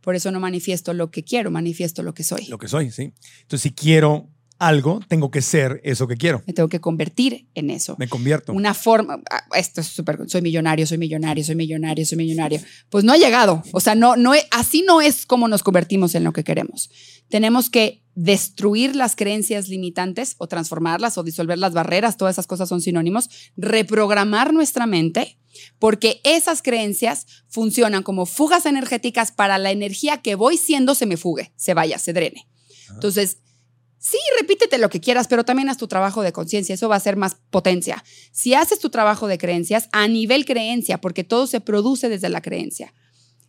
Por eso no manifiesto lo que quiero, manifiesto lo que soy. Lo que soy, sí. Entonces, si quiero algo, tengo que ser eso que quiero. Me tengo que convertir en eso. Me convierto. Una forma, ah, esto es súper, soy millonario, soy millonario, soy millonario, soy millonario. Pues no ha llegado. O sea, no, no, así no es como nos convertimos en lo que queremos. Tenemos que destruir las creencias limitantes o transformarlas o disolver las barreras, todas esas cosas son sinónimos, reprogramar nuestra mente, porque esas creencias funcionan como fugas energéticas para la energía que voy siendo se me fugue, se vaya, se drene. Entonces, Sí, repítete lo que quieras, pero también haz tu trabajo de conciencia, eso va a ser más potencia. Si haces tu trabajo de creencias a nivel creencia, porque todo se produce desde la creencia.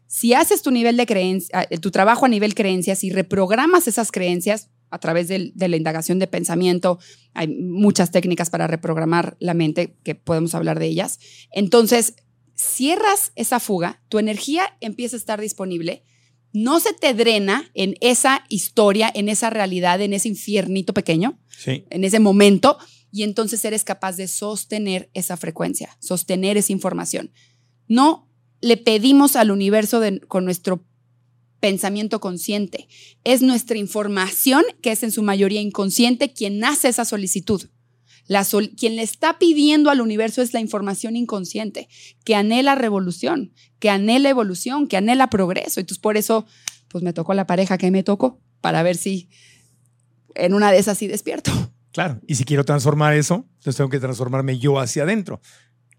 Si haces tu nivel de creencia, tu trabajo a nivel creencias y reprogramas esas creencias a través de, de la indagación de pensamiento, hay muchas técnicas para reprogramar la mente que podemos hablar de ellas. Entonces, cierras esa fuga, tu energía empieza a estar disponible no se te drena en esa historia, en esa realidad, en ese infiernito pequeño, en ese momento, y entonces eres capaz de sostener esa frecuencia, sostener esa información. No le pedimos al universo con nuestro pensamiento consciente, es nuestra información, que es en su mayoría inconsciente, quien hace esa solicitud quien le está pidiendo al universo es la información inconsciente, que anhela revolución, que anhela evolución, que anhela progreso. Entonces, por eso, pues me tocó la pareja que me tocó, para ver si en una de esas sí despierto. Claro, y si quiero transformar eso, entonces tengo que transformarme yo hacia adentro.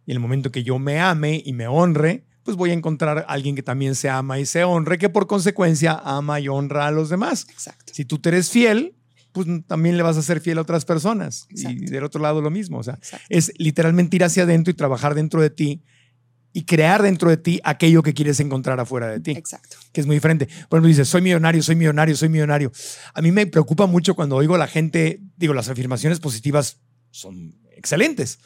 Y el momento que yo me ame y me honre, pues voy a encontrar a alguien que también se ama y se honre, que por consecuencia ama y honra a los demás. Exacto. Si tú te eres fiel, pues también le vas a ser fiel a otras personas. Y del otro lado lo mismo. O sea, es literalmente ir hacia adentro y trabajar dentro de ti y crear dentro de ti aquello que quieres encontrar afuera de ti. Exacto. Que es muy diferente. Por ejemplo, dices, soy millonario, soy millonario, soy millonario. A mí me preocupa mucho cuando oigo a la gente, digo, las afirmaciones positivas son excelentes.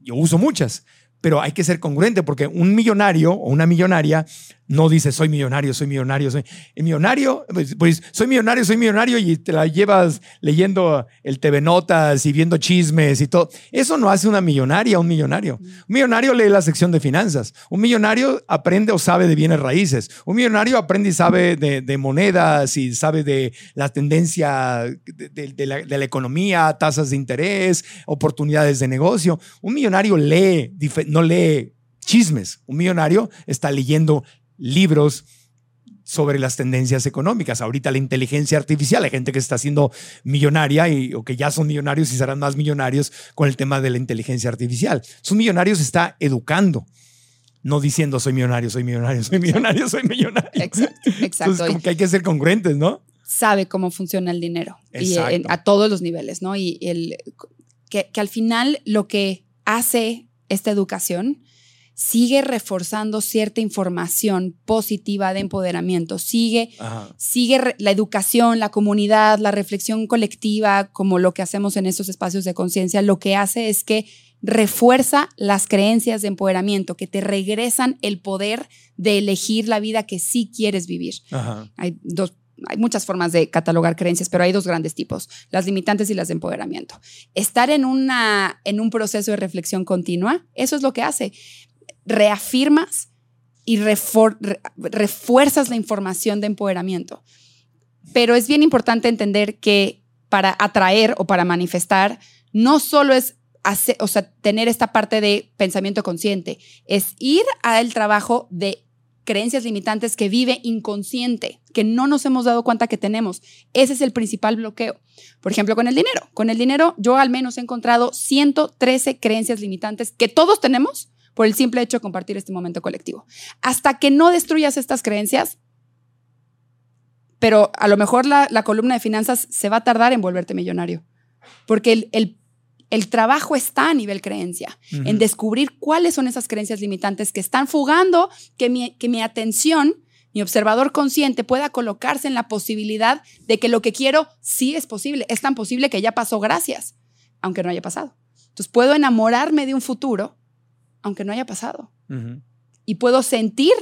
Yo uso muchas, pero hay que ser congruente porque un millonario o una millonaria no dice soy millonario, soy millonario, soy millonario, pues, pues, soy millonario, soy millonario y te la llevas leyendo el TV Notas y viendo chismes y todo. Eso no hace una millonaria un millonario. Un millonario lee la sección de finanzas. Un millonario aprende o sabe de bienes raíces. Un millonario aprende y sabe de, monedas y sabe de la tendencia de, de la economía, tasas de interés, oportunidades de negocio. Un millonario lee, no lee chismes. Un millonario está leyendo libros sobre las tendencias económicas. Ahorita la inteligencia artificial, hay gente que está haciendo millonaria y, o que ya son millonarios y serán más millonarios con el tema de la inteligencia artificial. Sus millonarios está educando, no diciendo soy millonario, soy millonario, soy millonario, soy millonario. Exacto, exacto. Entonces, como que hay que ser congruentes, ¿no? Sabe cómo funciona el dinero y a todos los niveles, ¿no? Y el, que, que al final lo que hace esta educación sigue reforzando cierta información positiva de empoderamiento, sigue, sigue la educación, la comunidad, la reflexión colectiva, como lo que hacemos en estos espacios de conciencia, lo que hace es que refuerza las creencias de empoderamiento, que te regresan el poder de elegir la vida que sí quieres vivir. Hay dos hay muchas formas de catalogar creencias, pero hay dos grandes tipos, las limitantes y las de empoderamiento. Estar en, una, en un proceso de reflexión continua, eso es lo que hace reafirmas y refuerzas la información de empoderamiento. Pero es bien importante entender que para atraer o para manifestar, no solo es o sea, tener esta parte de pensamiento consciente, es ir al trabajo de creencias limitantes que vive inconsciente, que no nos hemos dado cuenta que tenemos. Ese es el principal bloqueo. Por ejemplo, con el dinero. Con el dinero yo al menos he encontrado 113 creencias limitantes que todos tenemos, por el simple hecho de compartir este momento colectivo. Hasta que no destruyas estas creencias, pero a lo mejor la, columna de finanzas se va a tardar en volverte millonario, porque el, el, trabajo está a nivel creencia, en descubrir cuáles son esas creencias limitantes que están fugando, que mi, que mi atención, mi observador consciente pueda colocarse en la posibilidad de que lo que quiero sí es posible, es tan posible que ya pasó gracias, aunque no haya pasado. Entonces puedo enamorarme de un futuro aunque no haya pasado. Y puedo sentir,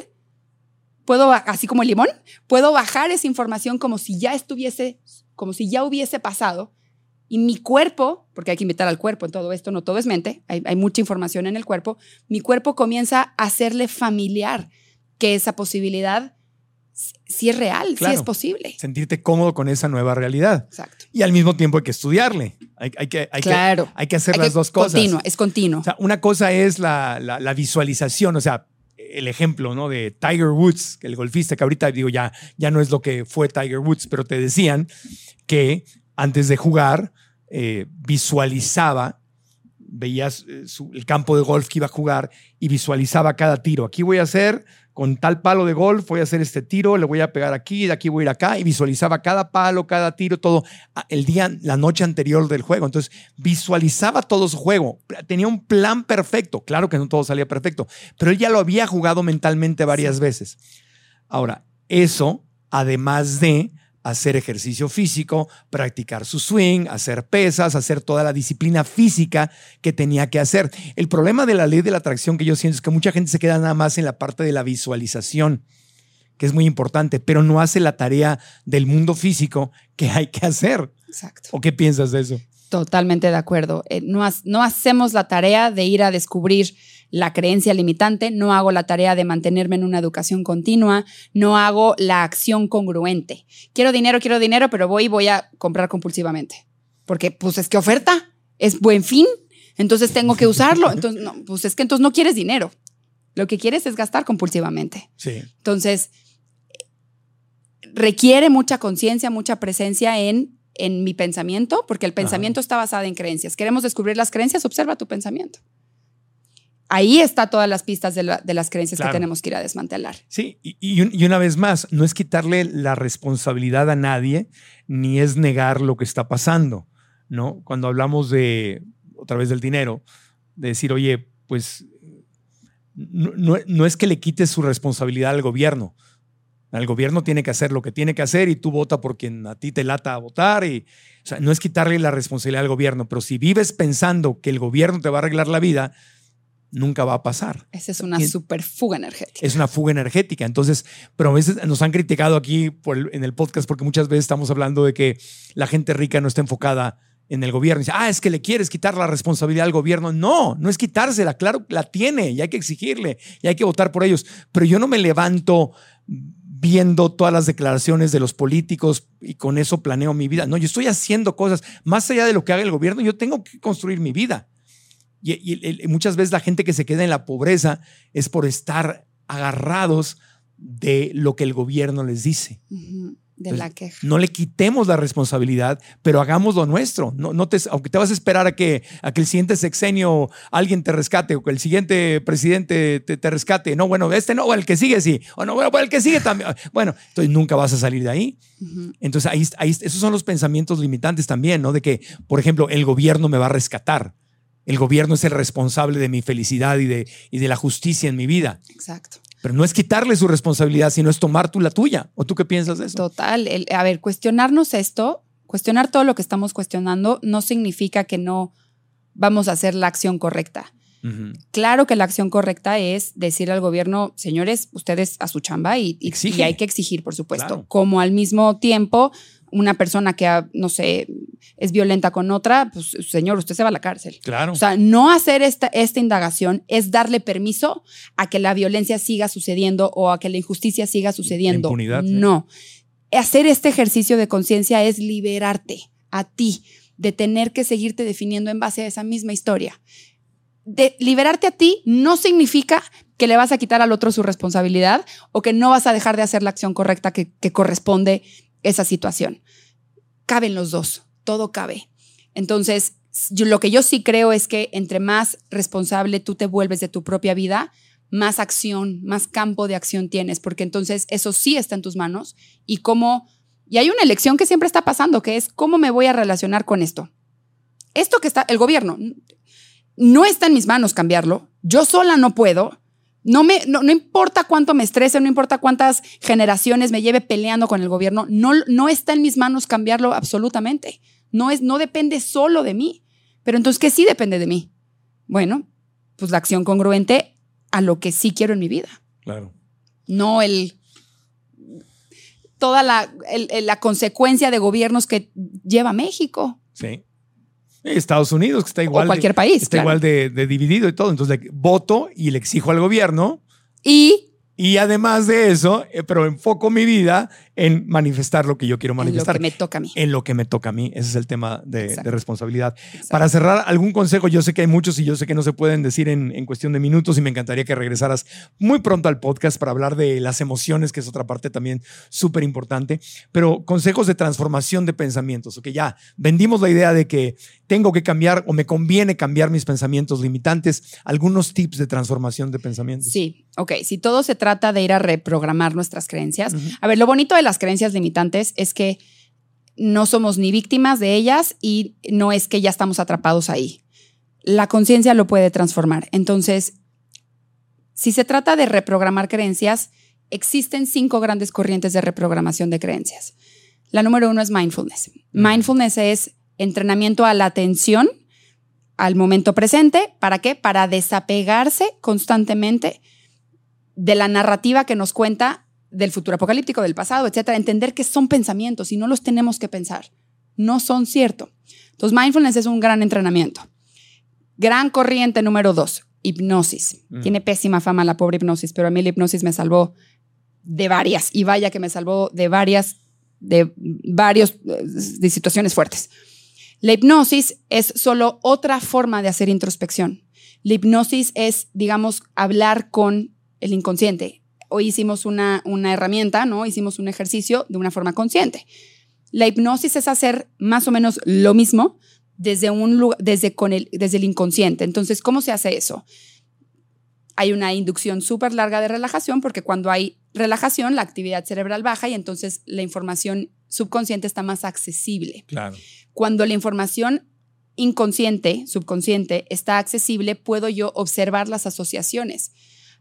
puedo, así como el limón, puedo bajar esa información como si ya estuviese, como si ya hubiese pasado. Y mi cuerpo, porque hay que invitar al cuerpo en todo esto, no todo es mente, hay, hay mucha información en el cuerpo, mi cuerpo comienza a hacerle familiar que esa posibilidad si es real, si es posible. Sentirte cómodo con esa nueva realidad. Exacto. Y al mismo tiempo hay que estudiarle. Hay, que, hay, claro. que, hay que hacer las dos cosas. Continua, es continuo. O sea, una cosa es la, la, visualización, o sea, el ejemplo ¿no? de Tiger Woods, el golfista que ahorita digo ya, ya no es lo que fue Tiger Woods, pero te decían que antes de jugar eh, visualizaba veías eh, su- el campo de golf que iba a jugar y visualizaba cada tiro. Aquí voy a hacer con tal palo de golf, voy a hacer este tiro, le voy a pegar aquí, de aquí voy a ir acá y visualizaba cada palo, cada tiro, todo el día, la noche anterior del juego. Entonces visualizaba todo su juego. Tenía un plan perfecto. Claro que no todo salía perfecto, pero él ya lo había jugado mentalmente varias veces. Ahora, eso, además de hacer ejercicio físico, practicar su swing, hacer pesas, hacer toda la disciplina física que tenía que hacer. El problema de la ley de la atracción que yo siento es que mucha gente se queda nada más en la parte de la visualización, que es muy importante, pero no hace la tarea del mundo físico que hay que hacer. Exacto. ¿O qué piensas de eso? Totalmente de acuerdo. Eh, no, no hacemos la tarea de ir a descubrir la creencia limitante, no hago la tarea de mantenerme en una educación continua, no hago la acción congruente. Quiero dinero, quiero dinero, pero voy y voy a comprar compulsivamente. Porque, pues es que oferta, es buen fin, entonces tengo que usarlo. Entonces, no, pues es que entonces no quieres dinero. Lo que quieres es gastar compulsivamente. Sí. Entonces, requiere mucha conciencia, mucha presencia en, en mi pensamiento, porque el pensamiento está basado en creencias. Queremos descubrir las creencias, observa tu pensamiento. Ahí está todas las pistas de, la- de las creencias Claro. que tenemos que ir a desmantelar. Sí, y, y un- y una vez más, no es quitarle la responsabilidad a nadie, ni es negar lo que está pasando, ¿no? Cuando hablamos de, otra vez del dinero, de decir, oye, pues no, no- no es que le quites su responsabilidad al gobierno. El gobierno tiene que hacer lo que tiene que hacer y tú vota por quien a ti te lata a votar. Y, o sea, no es quitarle la responsabilidad al gobierno, pero si vives pensando que el gobierno te va a arreglar la vida, nunca va a pasar. Esa es una super fuga energética. Es una fuga energética. Entonces, pero a veces nos han criticado aquí por el- en el podcast porque muchas veces estamos hablando de que la gente rica no está enfocada en el gobierno. Dice, ah, es que le quieres quitar la responsabilidad al gobierno. No, no es quitársela. Claro, la tiene y hay que exigirle y hay que votar por ellos. Pero yo no me levanto viendo todas las declaraciones de los políticos y con eso planeo mi vida. No, yo estoy haciendo cosas más allá de lo que haga el gobierno. Yo tengo que construir mi vida. Y, y- y muchas veces la gente que se queda en la pobreza es por estar agarrados de lo que el gobierno les dice. De Entonces, la queja. No le quitemos la responsabilidad, pero hagamos lo nuestro. No, no te, aunque te vas a esperar a que, a que el siguiente sexenio alguien te rescate o que el siguiente presidente te, te rescate. No, bueno, este no, o el que sigue sí. O no, bueno, el que sigue también. Bueno, entonces nunca vas a salir de ahí. Entonces, ahí, ahí, esos son los pensamientos limitantes también, ¿no? De que, por ejemplo, el gobierno me va a rescatar. El gobierno es el responsable de mi felicidad y de, y de la justicia en mi vida. Exacto. Pero no es quitarle su responsabilidad, sino es tomar tú la tuya. ¿O tú qué piensas de eso? Total. El- a ver, cuestionarnos esto, cuestionar todo lo que estamos cuestionando, no significa que no vamos a hacer la acción correcta. Claro que la acción correcta es decir al gobierno, señores, ustedes a su chamba y, y- hay que exigir, por supuesto. Claro. Como al mismo tiempo, una persona que, ah, no sé, es violenta con otra, pues señor, usted se va a la cárcel. Claro. O sea, no hacer esta, esta indagación es darle permiso a que la violencia siga sucediendo o a que la injusticia siga sucediendo. impunidad. No. Hacer este ejercicio de conciencia es liberarte a ti de tener que seguirte definiendo en base a esa misma historia. De liberarte a ti no significa que le vas a quitar al otro su responsabilidad o que no vas a dejar de hacer la acción correcta que, que corresponde esa situación. Caben los dos, todo cabe. Entonces, lo que yo sí creo es que entre más responsable tú te vuelves de tu propia vida, más acción, más campo de acción tienes, porque entonces eso sí está en tus manos y cómo, y hay una elección que siempre está pasando, que es cómo me voy a relacionar con esto. Esto que está, el gobierno, no está en mis manos cambiarlo, yo sola no puedo, no, me, no, no importa cuánto me estrese, no importa cuántas generaciones me lleve peleando con el gobierno, no, no está en mis manos cambiarlo absolutamente. No, es, no depende solo de mí. Pero entonces, ¿qué sí depende de mí? Bueno, pues la acción congruente a lo que sí quiero en mi vida. Claro. No el toda la, el- la consecuencia de gobiernos que lleva México Sí. Estados Unidos, que está igual. o cualquier de, país. Está claro. igual de, de dividido y todo. Entonces, voto y le exijo al gobierno. Y Y además de eso, eh, pero enfoco mi vida en manifestar lo que yo quiero En lo manifestar. que me toca a mí. en lo que me toca a mí. Ese es el tema de, de responsabilidad. Exacto. Para cerrar, algún consejo, yo sé que hay muchos y yo sé que no se pueden decir en, en cuestión de minutos y me encantaría que regresaras muy pronto al podcast para hablar de las emociones, que es otra parte también súper importante, pero consejos de transformación de pensamientos, ok, ya vendimos la idea de que tengo que cambiar o me conviene cambiar mis pensamientos limitantes, algunos tips de transformación de pensamientos. Sí, ok. Si todo se trata de ir a reprogramar nuestras creencias. A ver, lo bonito de las creencias limitantes es que no somos ni víctimas de ellas y no es que ya estamos atrapados ahí. La conciencia lo puede transformar. Entonces, si se trata de reprogramar creencias, existen cinco grandes corrientes de reprogramación de creencias. La número uno es mindfulness. Mindfulness es entrenamiento a la atención al momento presente. ¿Para qué? Para desapegarse constantemente de la narrativa que nos cuenta del futuro apocalíptico, del pasado, etcétera. Entender que son pensamientos y no los tenemos que pensar. No son cierto. Entonces, mindfulness es un gran entrenamiento. Gran corriente número dos, hipnosis. Mm. Tiene pésima fama la pobre hipnosis, pero a mí la hipnosis me salvó de varias, y vaya que me salvó de varias, de varios, de situaciones fuertes. La hipnosis es solo otra forma de hacer introspección. La hipnosis es, digamos, hablar con el inconsciente. Hoy hicimos una, una herramienta, ¿no? Hicimos un ejercicio de una forma consciente. La hipnosis es hacer más o menos lo mismo desde, un, lugar- desde, con el, desde el inconsciente. Entonces, ¿cómo se hace eso? Hay una inducción súper larga de relajación porque cuando hay relajación, la actividad cerebral baja y entonces la información subconsciente está más accesible. Claro. Cuando la información inconsciente, subconsciente, está accesible, puedo yo observar las asociaciones.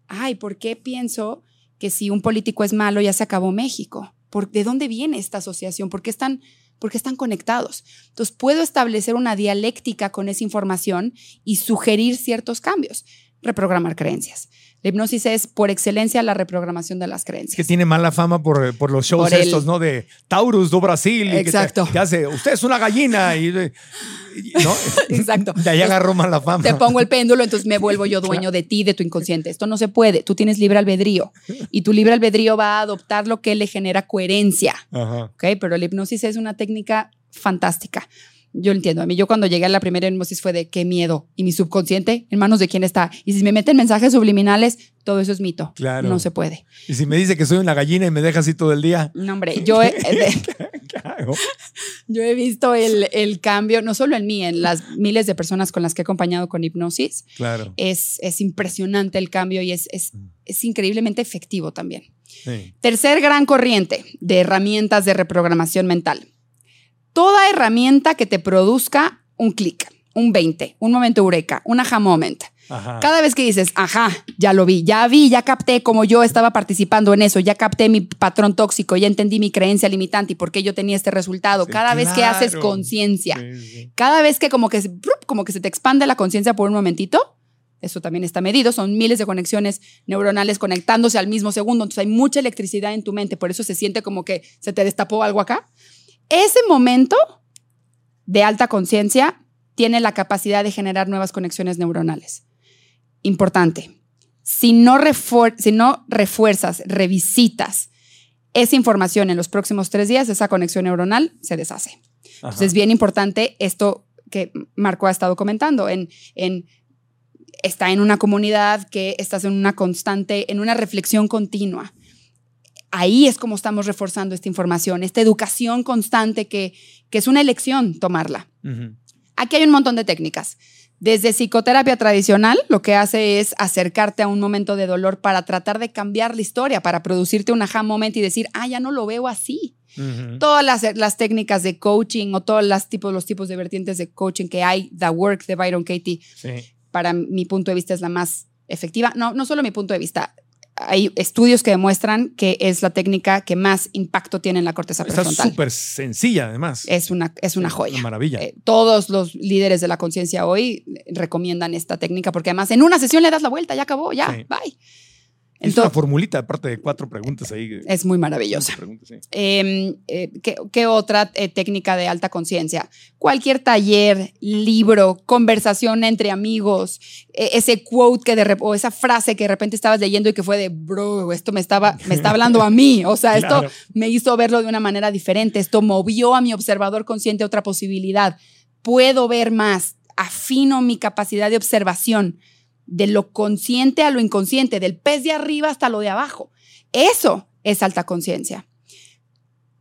Ay, ¿por qué pienso que si un político es malo ya se acabó México? ¿Por, ¿De dónde viene esta asociación? ¿Por qué, están, ¿Por qué están conectados? Entonces, puedo establecer una dialéctica con esa información y sugerir ciertos cambios. Reprogramar creencias. La hipnosis es, por excelencia, la reprogramación de las creencias. que tiene mala fama por, por los shows Por el- estos, ¿no? De Taurus do Brasil. y que te- Exacto. Que, hace, usted es una gallina. Y, y- ¿no? Exacto. De ahí agarró mala fama. te pongo el péndulo, entonces me vuelvo yo dueño de ti, de tu inconsciente. Esto no se puede. Tú tienes libre albedrío y tu libre albedrío va a adoptar lo que le genera coherencia. Ajá. ¿ok? Pero la hipnosis es una técnica fantástica. Yo entiendo. A mí, yo cuando llegué a la primera hipnosis fue de qué miedo. Y mi subconsciente, en manos de quién está. Y si me meten mensajes subliminales, todo eso es mito. Claro. No se puede. Y si me dice que soy una gallina y me deja así todo el día, No, hombre, yo he, visto el, el cambio, no solo en mí, en las miles de personas con las que he acompañado con hipnosis. Claro. Es, es impresionante el cambio y es, es, es increíblemente efectivo también. Sí. Tercer gran corriente de herramientas de reprogramación mental. Toda herramienta que te produzca un clic, un 20, un momento eureka, un aha moment. Ajá. Cada vez que dices, ajá, ya lo vi, ya vi, ya capté como yo estaba participando en eso, ya capté mi patrón tóxico, ya entendí mi creencia limitante y por qué yo tenía este resultado. Sí, Cada vez que haces conciencia, Sí, sí. cada vez que como que, como que se te expande la conciencia por un momentito, eso también está medido, son miles de conexiones neuronales conectándose al mismo segundo, entonces hay mucha electricidad en tu mente, por eso se siente como que se te destapó algo acá. Ese momento de alta conciencia tiene la capacidad de generar nuevas conexiones neuronales. Importante. Si no, refuer- si no refuerzas, revisitas esa información en los próximos tres días, esa conexión neuronal se deshace. Ajá. Entonces es bien importante esto que Marco ha estado comentando, en, en está en una comunidad que estás en una constante, en una reflexión continua. Ahí es como estamos reforzando esta información, esta educación constante que, que es una elección tomarla. Aquí hay un montón de técnicas. Desde psicoterapia tradicional, lo que hace es acercarte a un momento de dolor para tratar de cambiar la historia, para producirte un aha moment y decir, ah, ya no lo veo así todas las, las técnicas de coaching o todos los tipos, los tipos de vertientes de coaching que hay, The Work de Byron Katie, Sí. para mi punto de vista es la más efectiva. No, no solo mi punto de vista. Hay estudios que demuestran que es la técnica que más impacto tiene en la corteza Está prefrontal. súper sencilla, además. Es una, es una joya. una maravilla. Eh, todos los líderes de la conciencia hoy recomiendan esta técnica porque además en una sesión le das la vuelta, ya acabó, ya, Sí. bye. Es Entonces, una formulita, aparte de cuatro preguntas ahí. es muy maravillosa. Sí. Eh, eh, ¿qué, qué otra eh, técnica de alta conciencia? Cualquier taller, libro, conversación entre amigos, eh, ese quote que de o esa frase que de repente estabas leyendo y que fue de, bro, esto me estaba, me está hablando a mí. O sea, Claro. esto me hizo verlo de una manera diferente. Esto movió a mi observador consciente a otra posibilidad. Puedo ver más, afino mi capacidad de observación de lo consciente a lo inconsciente, del pez de arriba hasta lo de abajo. Eso es alta conciencia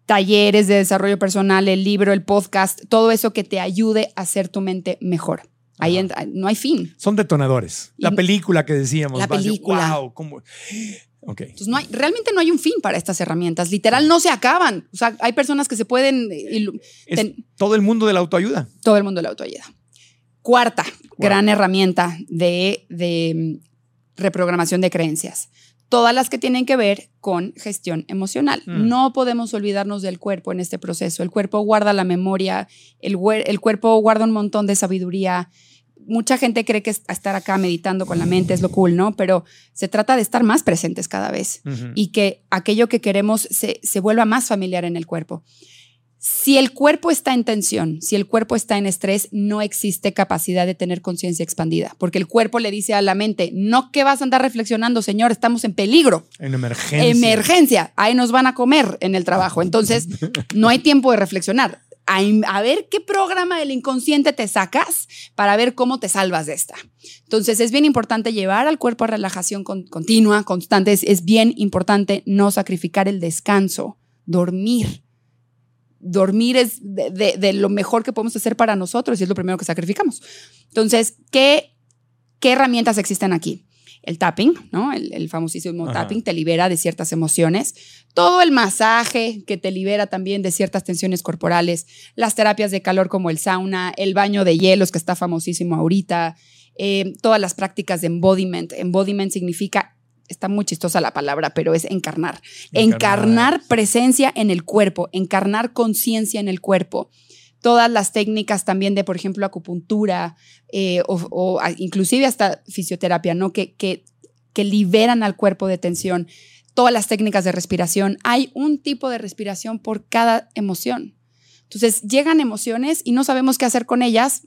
talleres de desarrollo personal, el libro, el podcast, todo eso que te ayude a hacer tu mente mejor. Ahí entra- no hay fin. Son detonadores. La Y- película que decíamos. La película. Wow, ¿cómo? Ok. Entonces, no hay, realmente no hay un fin para estas herramientas. Literal, no se acaban. O sea, hay personas que se pueden... eh, ilu- Es ten- todo el mundo de la autoayuda. todo el mundo de la autoayuda. Cuarta gran herramienta de, de mm, reprogramación de creencias. Todas las que tienen que ver con gestión emocional. Mm. No podemos olvidarnos del cuerpo en este proceso. El cuerpo guarda la memoria, el, cuerpo guarda un montón de sabiduría. Mucha gente cree que es- estar acá meditando con la mente es lo cool, ¿no? Pero se trata de estar más presentes cada vez y que aquello que queremos se, se vuelva más familiar en el cuerpo. Si el cuerpo está en tensión, si el cuerpo está en estrés, no existe capacidad de tener conciencia expandida, porque el cuerpo le dice a la mente, no que vas a andar reflexionando, señor, estamos en peligro, En emergencia. emergencia, ahí nos van a comer en el trabajo, entonces no hay tiempo de reflexionar. A, a ver qué programa del inconsciente te sacas para ver cómo te salvas de esta. Entonces es bien importante llevar al cuerpo a relajación con- continua, constante. Es, es bien importante no sacrificar el descanso, dormir. Dormir es de, de- de lo mejor que podemos hacer para nosotros y es lo primero que sacrificamos. Entonces, ¿qué, qué herramientas existen aquí? El tapping, ¿no? El, el famosísimo Ajá. tapping te libera de ciertas emociones. Todo el masaje que te libera también de ciertas tensiones corporales. Las terapias de calor como el sauna, el baño de hielos que está famosísimo ahorita. eh, todas las prácticas de embodiment. Embodiment significa, está muy chistosa la palabra, pero es encarnar. Encarnar. Encarnar presencia en el cuerpo, encarnar conciencia en el cuerpo. Todas las técnicas también de, por ejemplo, acupuntura eh, o, o inclusive hasta fisioterapia, ¿no? Que, que, que liberan al cuerpo de tensión. Todas las técnicas de respiración. Hay un tipo de respiración por cada emoción. Entonces llegan emociones y no sabemos qué hacer con ellas.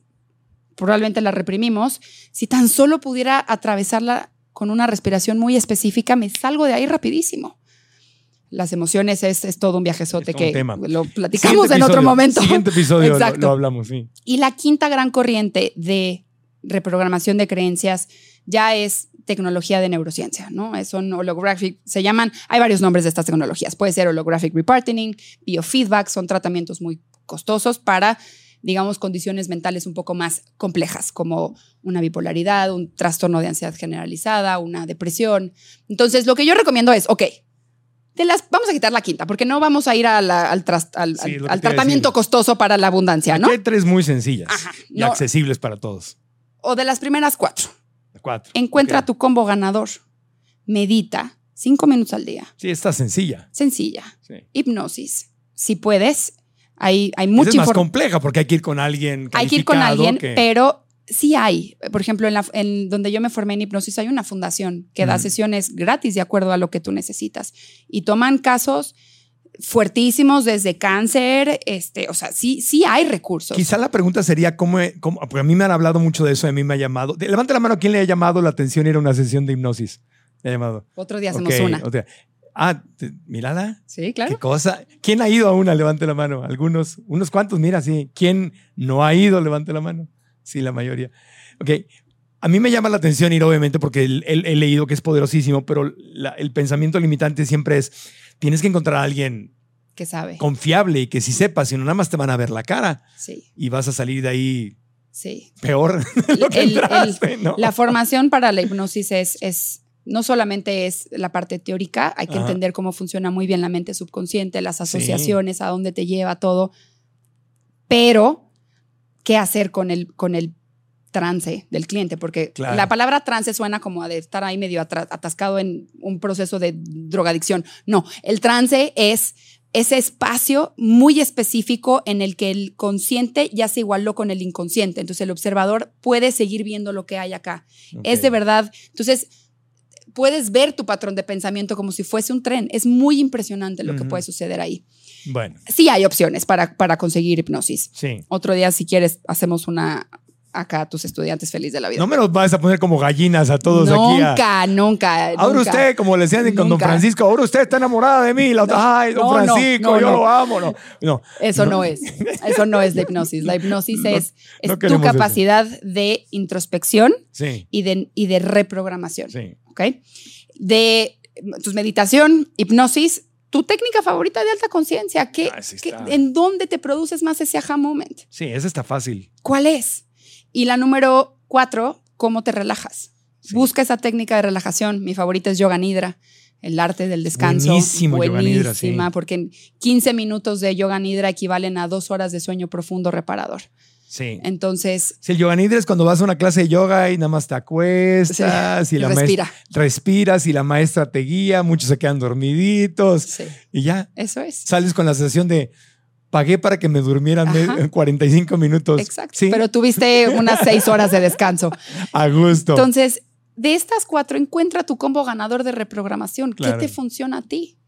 Probablemente las reprimimos. Si tan solo pudiera atravesarla con una respiración muy específica, me salgo de ahí rapidísimo. Las emociones es, es todo un viajezote Es todo un que lo platicamos Siguiente en otro momento. Siguiente episodio Exacto. lo, hablamos, sí. Y la quinta gran corriente de reprogramación de creencias ya es tecnología de neurociencia, ¿no? Es- Son holographic, se llaman, hay varios nombres de estas tecnologías. Puede ser holographic reparting, biofeedback, son tratamientos muy costosos para, digamos, condiciones mentales un poco más complejas, como una bipolaridad, un trastorno de ansiedad generalizada, una depresión. Entonces, lo que yo recomiendo es, ok, de las, vamos a quitar la quinta, porque no vamos a ir a la- al, tras- Sí, tratamiento costoso para la abundancia, ¿no? Aquí hay tres muy sencillas Ajá, y no. accesibles para todos. O de las primeras cuatro. Cuatro. Encuentra tu combo ganador. Medita cinco minutos al día. Sí, está sencilla. Sencilla. Sí. Hipnosis. Si puedes, hay, hay mucha es más compleja porque hay que ir con alguien. Hay que ir con alguien, que- pero sí hay. Por ejemplo, en, la, en donde yo me formé en hipnosis hay una fundación que da sesiones gratis de acuerdo a lo que tú necesitas. Y toman casos fuertísimos desde cáncer, este, o sea, sí, sí hay recursos. Quizá la pregunta sería cómo, cómo- porque a mí me han hablado mucho de eso, a mí me ha llamado. Levante la mano, ¿quién le ha llamado la atención ir a una sesión de hipnosis? Le ha llamado. Otro día hacemos Ok, una. o sea, ah, te- mírala. Sí, ¿Qué claro. cosa? ¿Quién ha ido a una? Levante la mano. Algunos, unos cuantos, mira, sí. ¿Quién no ha ido? Levante la mano. Sí, la mayoría. Ok. A mí me llama la atención ir, obviamente, porque el- el- he leído que es poderosísimo, pero la- el pensamiento limitante siempre es, tienes que encontrar a alguien Que sabe. confiable y que sí sepa, si no, nada más te van a ver la cara Sí, y vas a salir de ahí sí. peor de lo que El- el- entraste, ¿no? La formación para la hipnosis es, es no solamente es la parte teórica, hay que Ajá. entender cómo funciona muy bien la mente subconsciente, las asociaciones, a dónde te lleva todo, pero qué hacer con el, con el trance del cliente, porque Claro. la palabra trance suena como a de estar ahí medio atascado en un proceso de drogadicción. No, el trance es ese espacio muy específico en el que el consciente ya se igualó con el inconsciente. Entonces el observador puede seguir viendo lo que hay acá. Es de verdad. Entonces, puedes ver tu patrón de pensamiento como si fuese un tren. Es muy impresionante lo que Ujú. puede suceder ahí. Bueno, Sí hay opciones para, para conseguir hipnosis. sí. Otro día, si quieres, hacemos una acá a tus estudiantes feliz de la vida. No me los vas a poner como gallinas a todos aquí. a- nunca, nunca, Ahora nunca. usted, como le decían con don Nunca. Francisco, ahora usted está enamorada de mí. La otra, No, ay, don no, Francisco, no, yo no. lo amo. No, no. Eso no. es. Eso no es la hipnosis. La hipnosis No, es, es no tu queremos eso. capacidad de introspección Sí, y de, y de reprogramación. sí. ¿Ok? De tu meditación, hipnosis, tu técnica favorita de alta conciencia. ¿qué- Ah, qué-. ¿En dónde te produces más ese aha moment? Sí, esa está fácil. ¿Cuál es? Y la número cuatro, ¿cómo te relajas? Sí. Busca esa técnica de relajación. Mi favorita es yoga nidra, el arte del descanso. Buenísimo yoga nidra, sí. Porque en 15 minutos de yoga nidra equivalen a dos horas de sueño profundo reparador. Sí. Entonces, Si el yoga nidra es cuando vas a una clase de yoga y nada más te acuestas Sí, y la respira. respiras y la maestra te guía, muchos se quedan dormiditos sí, y ya eso es. sales con la sensación de pagué para que me durmieran me- Ajá. 45 minutos. Exacto. Sí, Pero tuviste unas seis horas de descanso. a gusto. Entonces, de estas cuatro, encuentra tu combo ganador de reprogramación. Claro. ¿Qué te funciona a ti?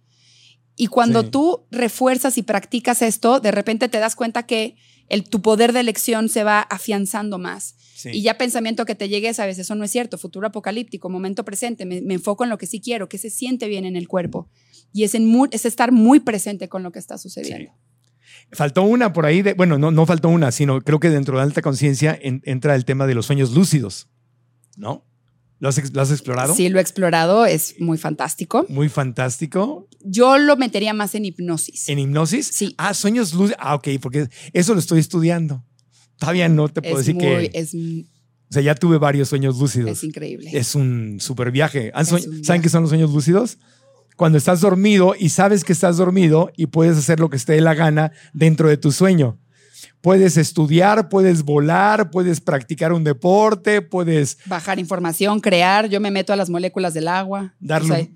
Y cuando tú refuerzas y practicas esto, de repente te das cuenta que el, tu poder de elección se va afianzando más. Sí. Y ya pensamiento que te llegue, sabes, eso no es cierto, futuro apocalíptico, momento presente, me, me enfoco en lo que sí quiero, que se siente bien en el cuerpo. Y es, en es estar muy presente con lo que está sucediendo. Faltó una por ahí, de, bueno, no, no faltó una, sino creo que dentro de alta conciencia en- entra el tema de los sueños lúcidos, ¿no? ¿Lo has, ex- lo has explorado? Sí, lo he explorado, es muy fantástico. Muy fantástico. Yo lo metería más en hipnosis. ¿En hipnosis? Sí. Ah, sueños lúcidos. Ah, ok, porque eso lo estoy estudiando. Todavía no te puedo es, decir muy, que... es, O sea, ya tuve varios sueños lúcidos. es increíble. Es un super viaje. ¿Han Es soñ- un ¿Saben qué son los sueños lúcidos? Cuando estás dormido y sabes que estás dormido y puedes hacer lo que esté de la gana dentro de tu sueño. Puedes estudiar, puedes volar, puedes practicar un deporte, puedes Bajar información, crear. Yo me meto a las moléculas del agua. darle. O sea,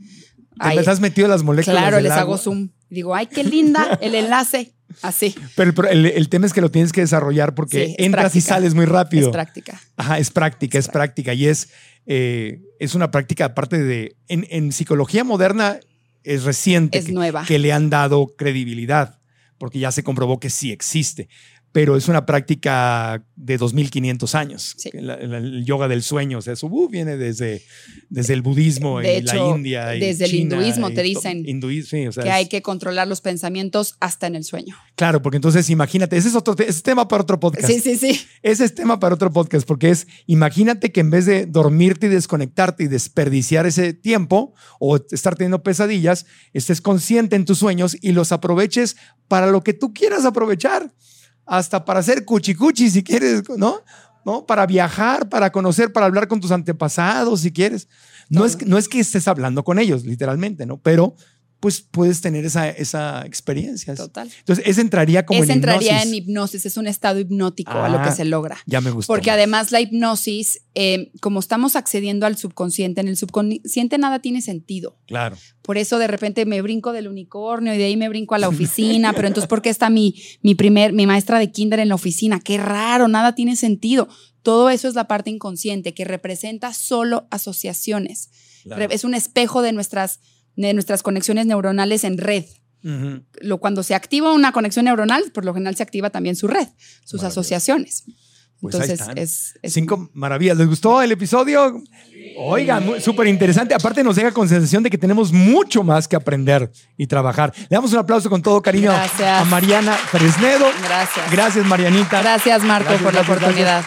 ahí- has metido a las moléculas. claro, del les agua. hago zoom. Digo, ay, qué linda el enlace. Así. Pero, pero el, el tema es que lo tienes que desarrollar porque Sí, entras y sales muy rápido. Es práctica. Ajá, es práctica, es práctica. Y es, eh, es una práctica aparte de. En, en psicología moderna es reciente Es que, nueva. que le han dado credibilidad, porque ya se comprobó que sí existe. Pero es una práctica de 2500 años. Sí. El, el- el yoga del sueño, o sea, eso uh, viene desde, desde el budismo De y la hecho, India. y desde el China hinduismo y te dicen hinduismo, sí, o sea, Que es- hay que controlar los pensamientos hasta en el sueño. Claro, porque entonces imagínate, ese es otro ese es tema para otro podcast. Sí, sí, sí. Ese es tema para otro podcast, porque es, imagínate que en vez de dormirte y desconectarte y desperdiciar ese tiempo o estar teniendo pesadillas, estés consciente en tus sueños y los aproveches para lo que tú quieras aprovechar, hasta para hacer cuchicuchi si quieres, ¿no? ¿No? Para viajar, para conocer, para hablar con tus antepasados si quieres. No es, no es que estés hablando con ellos, literalmente, ¿no? Pero pues puedes tener esa, esa experiencia. Total. Entonces, ese entraría como Ese en entraría hipnosis. en hipnosis, es un estado hipnótico a lo Ah, que se logra. Ya me gustó. Porque más. además la hipnosis, eh, como estamos accediendo al subconsciente, en el subconsciente nada tiene sentido. Claro. Por eso de repente me brinco del unicornio y de ahí me brinco a la oficina, pero entonces ¿por qué está mi, mi primer, mi maestra de kinder en la oficina? Qué raro, nada tiene sentido. Todo eso es la parte inconsciente que representa solo asociaciones. claro. Es un espejo de nuestras, de nuestras conexiones neuronales en red. Lo, cuando se activa una conexión neuronal, por lo general se activa también su red, sus asociaciones. Pues Entonces es, es- Cinco maravillas. ¿Les gustó el episodio? Oigan, muy- súper interesante. Aparte nos deja con sensación de que tenemos mucho más que aprender y trabajar. Le damos un aplauso con todo cariño Gracias. a Mariana Fresnedo. Gracias. Gracias, Marianita. Gracias, Marco, Gracias, por la gracias, oportunidad.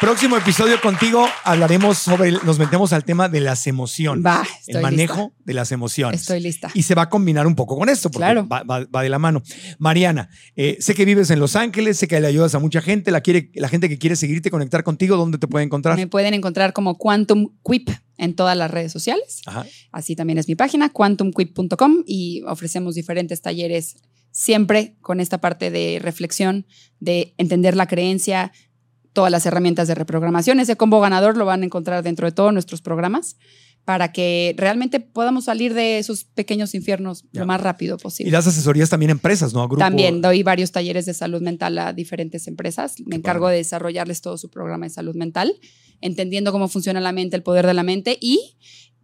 Próximo episodio contigo hablaremos sobre, nos metemos al tema de las emociones. Va, el estoy manejo lista. de las emociones. Estoy lista. Y se va a combinar un poco con esto, porque Claro. va, va- va de la mano. Mariana, eh, sé que vives en Los Ángeles, sé que le ayudas a mucha gente, la, quiere, la gente que quiere seguirte, conectar contigo, ¿dónde te puede encontrar? Me pueden encontrar como Quantum Quip en todas las redes sociales. Ajá. Así también es mi página, quantumquip.com, y ofrecemos diferentes talleres siempre con esta parte de reflexión, de entender la creencia, todas las herramientas de reprogramación. Ese combo ganador lo van a encontrar dentro de todos nuestros programas para que realmente podamos salir de esos pequeños infiernos lo más rápido Y posible. das asesorías también a empresas, ¿no? A. También doy varios talleres de salud mental a diferentes empresas. Me Qué encargo padre. de desarrollarles todo su programa de salud mental, entendiendo cómo funciona la mente, el poder de la mente y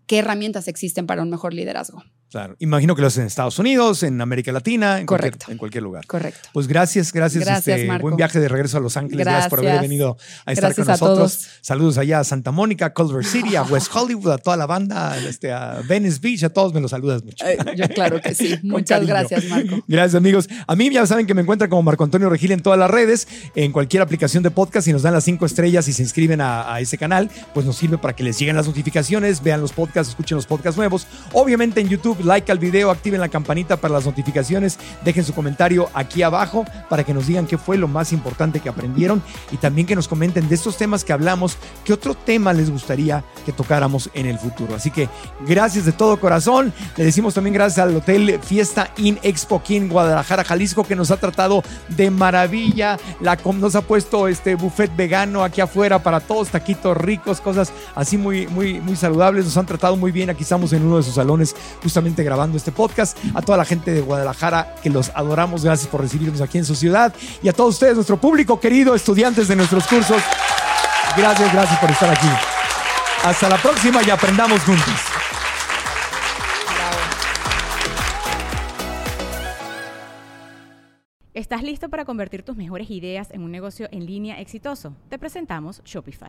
qué herramientas existen para un mejor liderazgo. Claro. Imagino que lo hacen en Estados Unidos, en América Latina, en, Correcto. Cualquier, en cualquier lugar. Correcto. Pues gracias, gracias. Gracias, este, Marco. Buen viaje de regreso a Los Ángeles. Gracias, por haber venido a estar Gracias con a nosotros. todos. Saludos allá a Santa Mónica, Culver City, a West Hollywood, a toda la banda, este, a Venice Beach, a todos me los saludas mucho. Eh, yo claro que sí. Muchas cariño. gracias, Marco. Gracias, amigos. A mí ya saben que me encuentran como Marco Antonio Regil en todas las redes, en cualquier aplicación de podcast. Si nos dan las cinco estrellas y se inscriben a, a ese canal, pues nos sirve para que les lleguen las notificaciones, vean los podcasts, escuchen los podcasts nuevos. Obviamente en YouTube, like al video, activen la campanita para las notificaciones, dejen su comentario aquí abajo para que nos digan qué fue lo más importante que aprendieron y también que nos comenten de estos temas que hablamos, qué otro tema les gustaría que tocáramos en el futuro. Así que gracias de todo corazón. Le decimos también gracias al Hotel Fiesta In Expo en Guadalajara, Jalisco, que nos ha tratado de maravilla. Nos ha puesto este buffet vegano aquí afuera para todos, taquitos ricos, cosas así muy, muy, muy saludables. Nos han tratado muy bien. Aquí estamos en uno de sus salones justamente grabando este podcast. A toda la gente de Guadalajara que los adoramos. Gracias por recibirnos aquí en su ciudad. Y a todos ustedes, nuestro público querido, estudiantes de nuestros cursos. Gracias, gracias por estar aquí. Hasta la próxima y aprendamos juntos. ¿Estás listo para convertir tus mejores ideas en un negocio en línea exitoso? Te presentamos Shopify.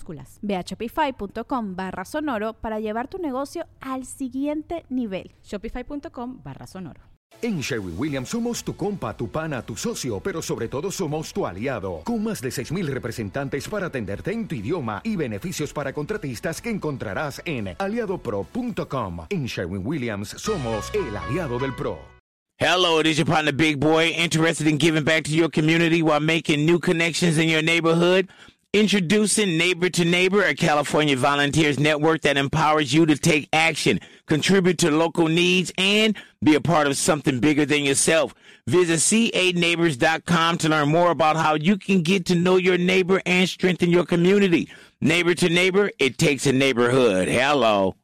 Ve a shopify.com barra sonoro para llevar tu negocio al siguiente nivel. Shopify.com barra sonoro. En Sherwin Williams somos tu compa, tu pana, tu socio, pero sobre todo somos tu aliado, con más de 6.000 representantes para atenderte en tu idioma y beneficios para contratistas que encontrarás en aliadopro.com. En Sherwin Williams somos el aliado del PRO. Hello, it is your partner Big Boy, interested in giving back to your community while making new connections in your neighborhood. Introducing Neighbor to Neighbor, a California volunteers network that empowers you to take action, contribute to local needs, and be a part of something bigger than yourself. Visit ca-neighbors.com to learn more about how you can get to know your neighbor and strengthen your community. Neighbor to Neighbor, it takes a neighborhood. Hello.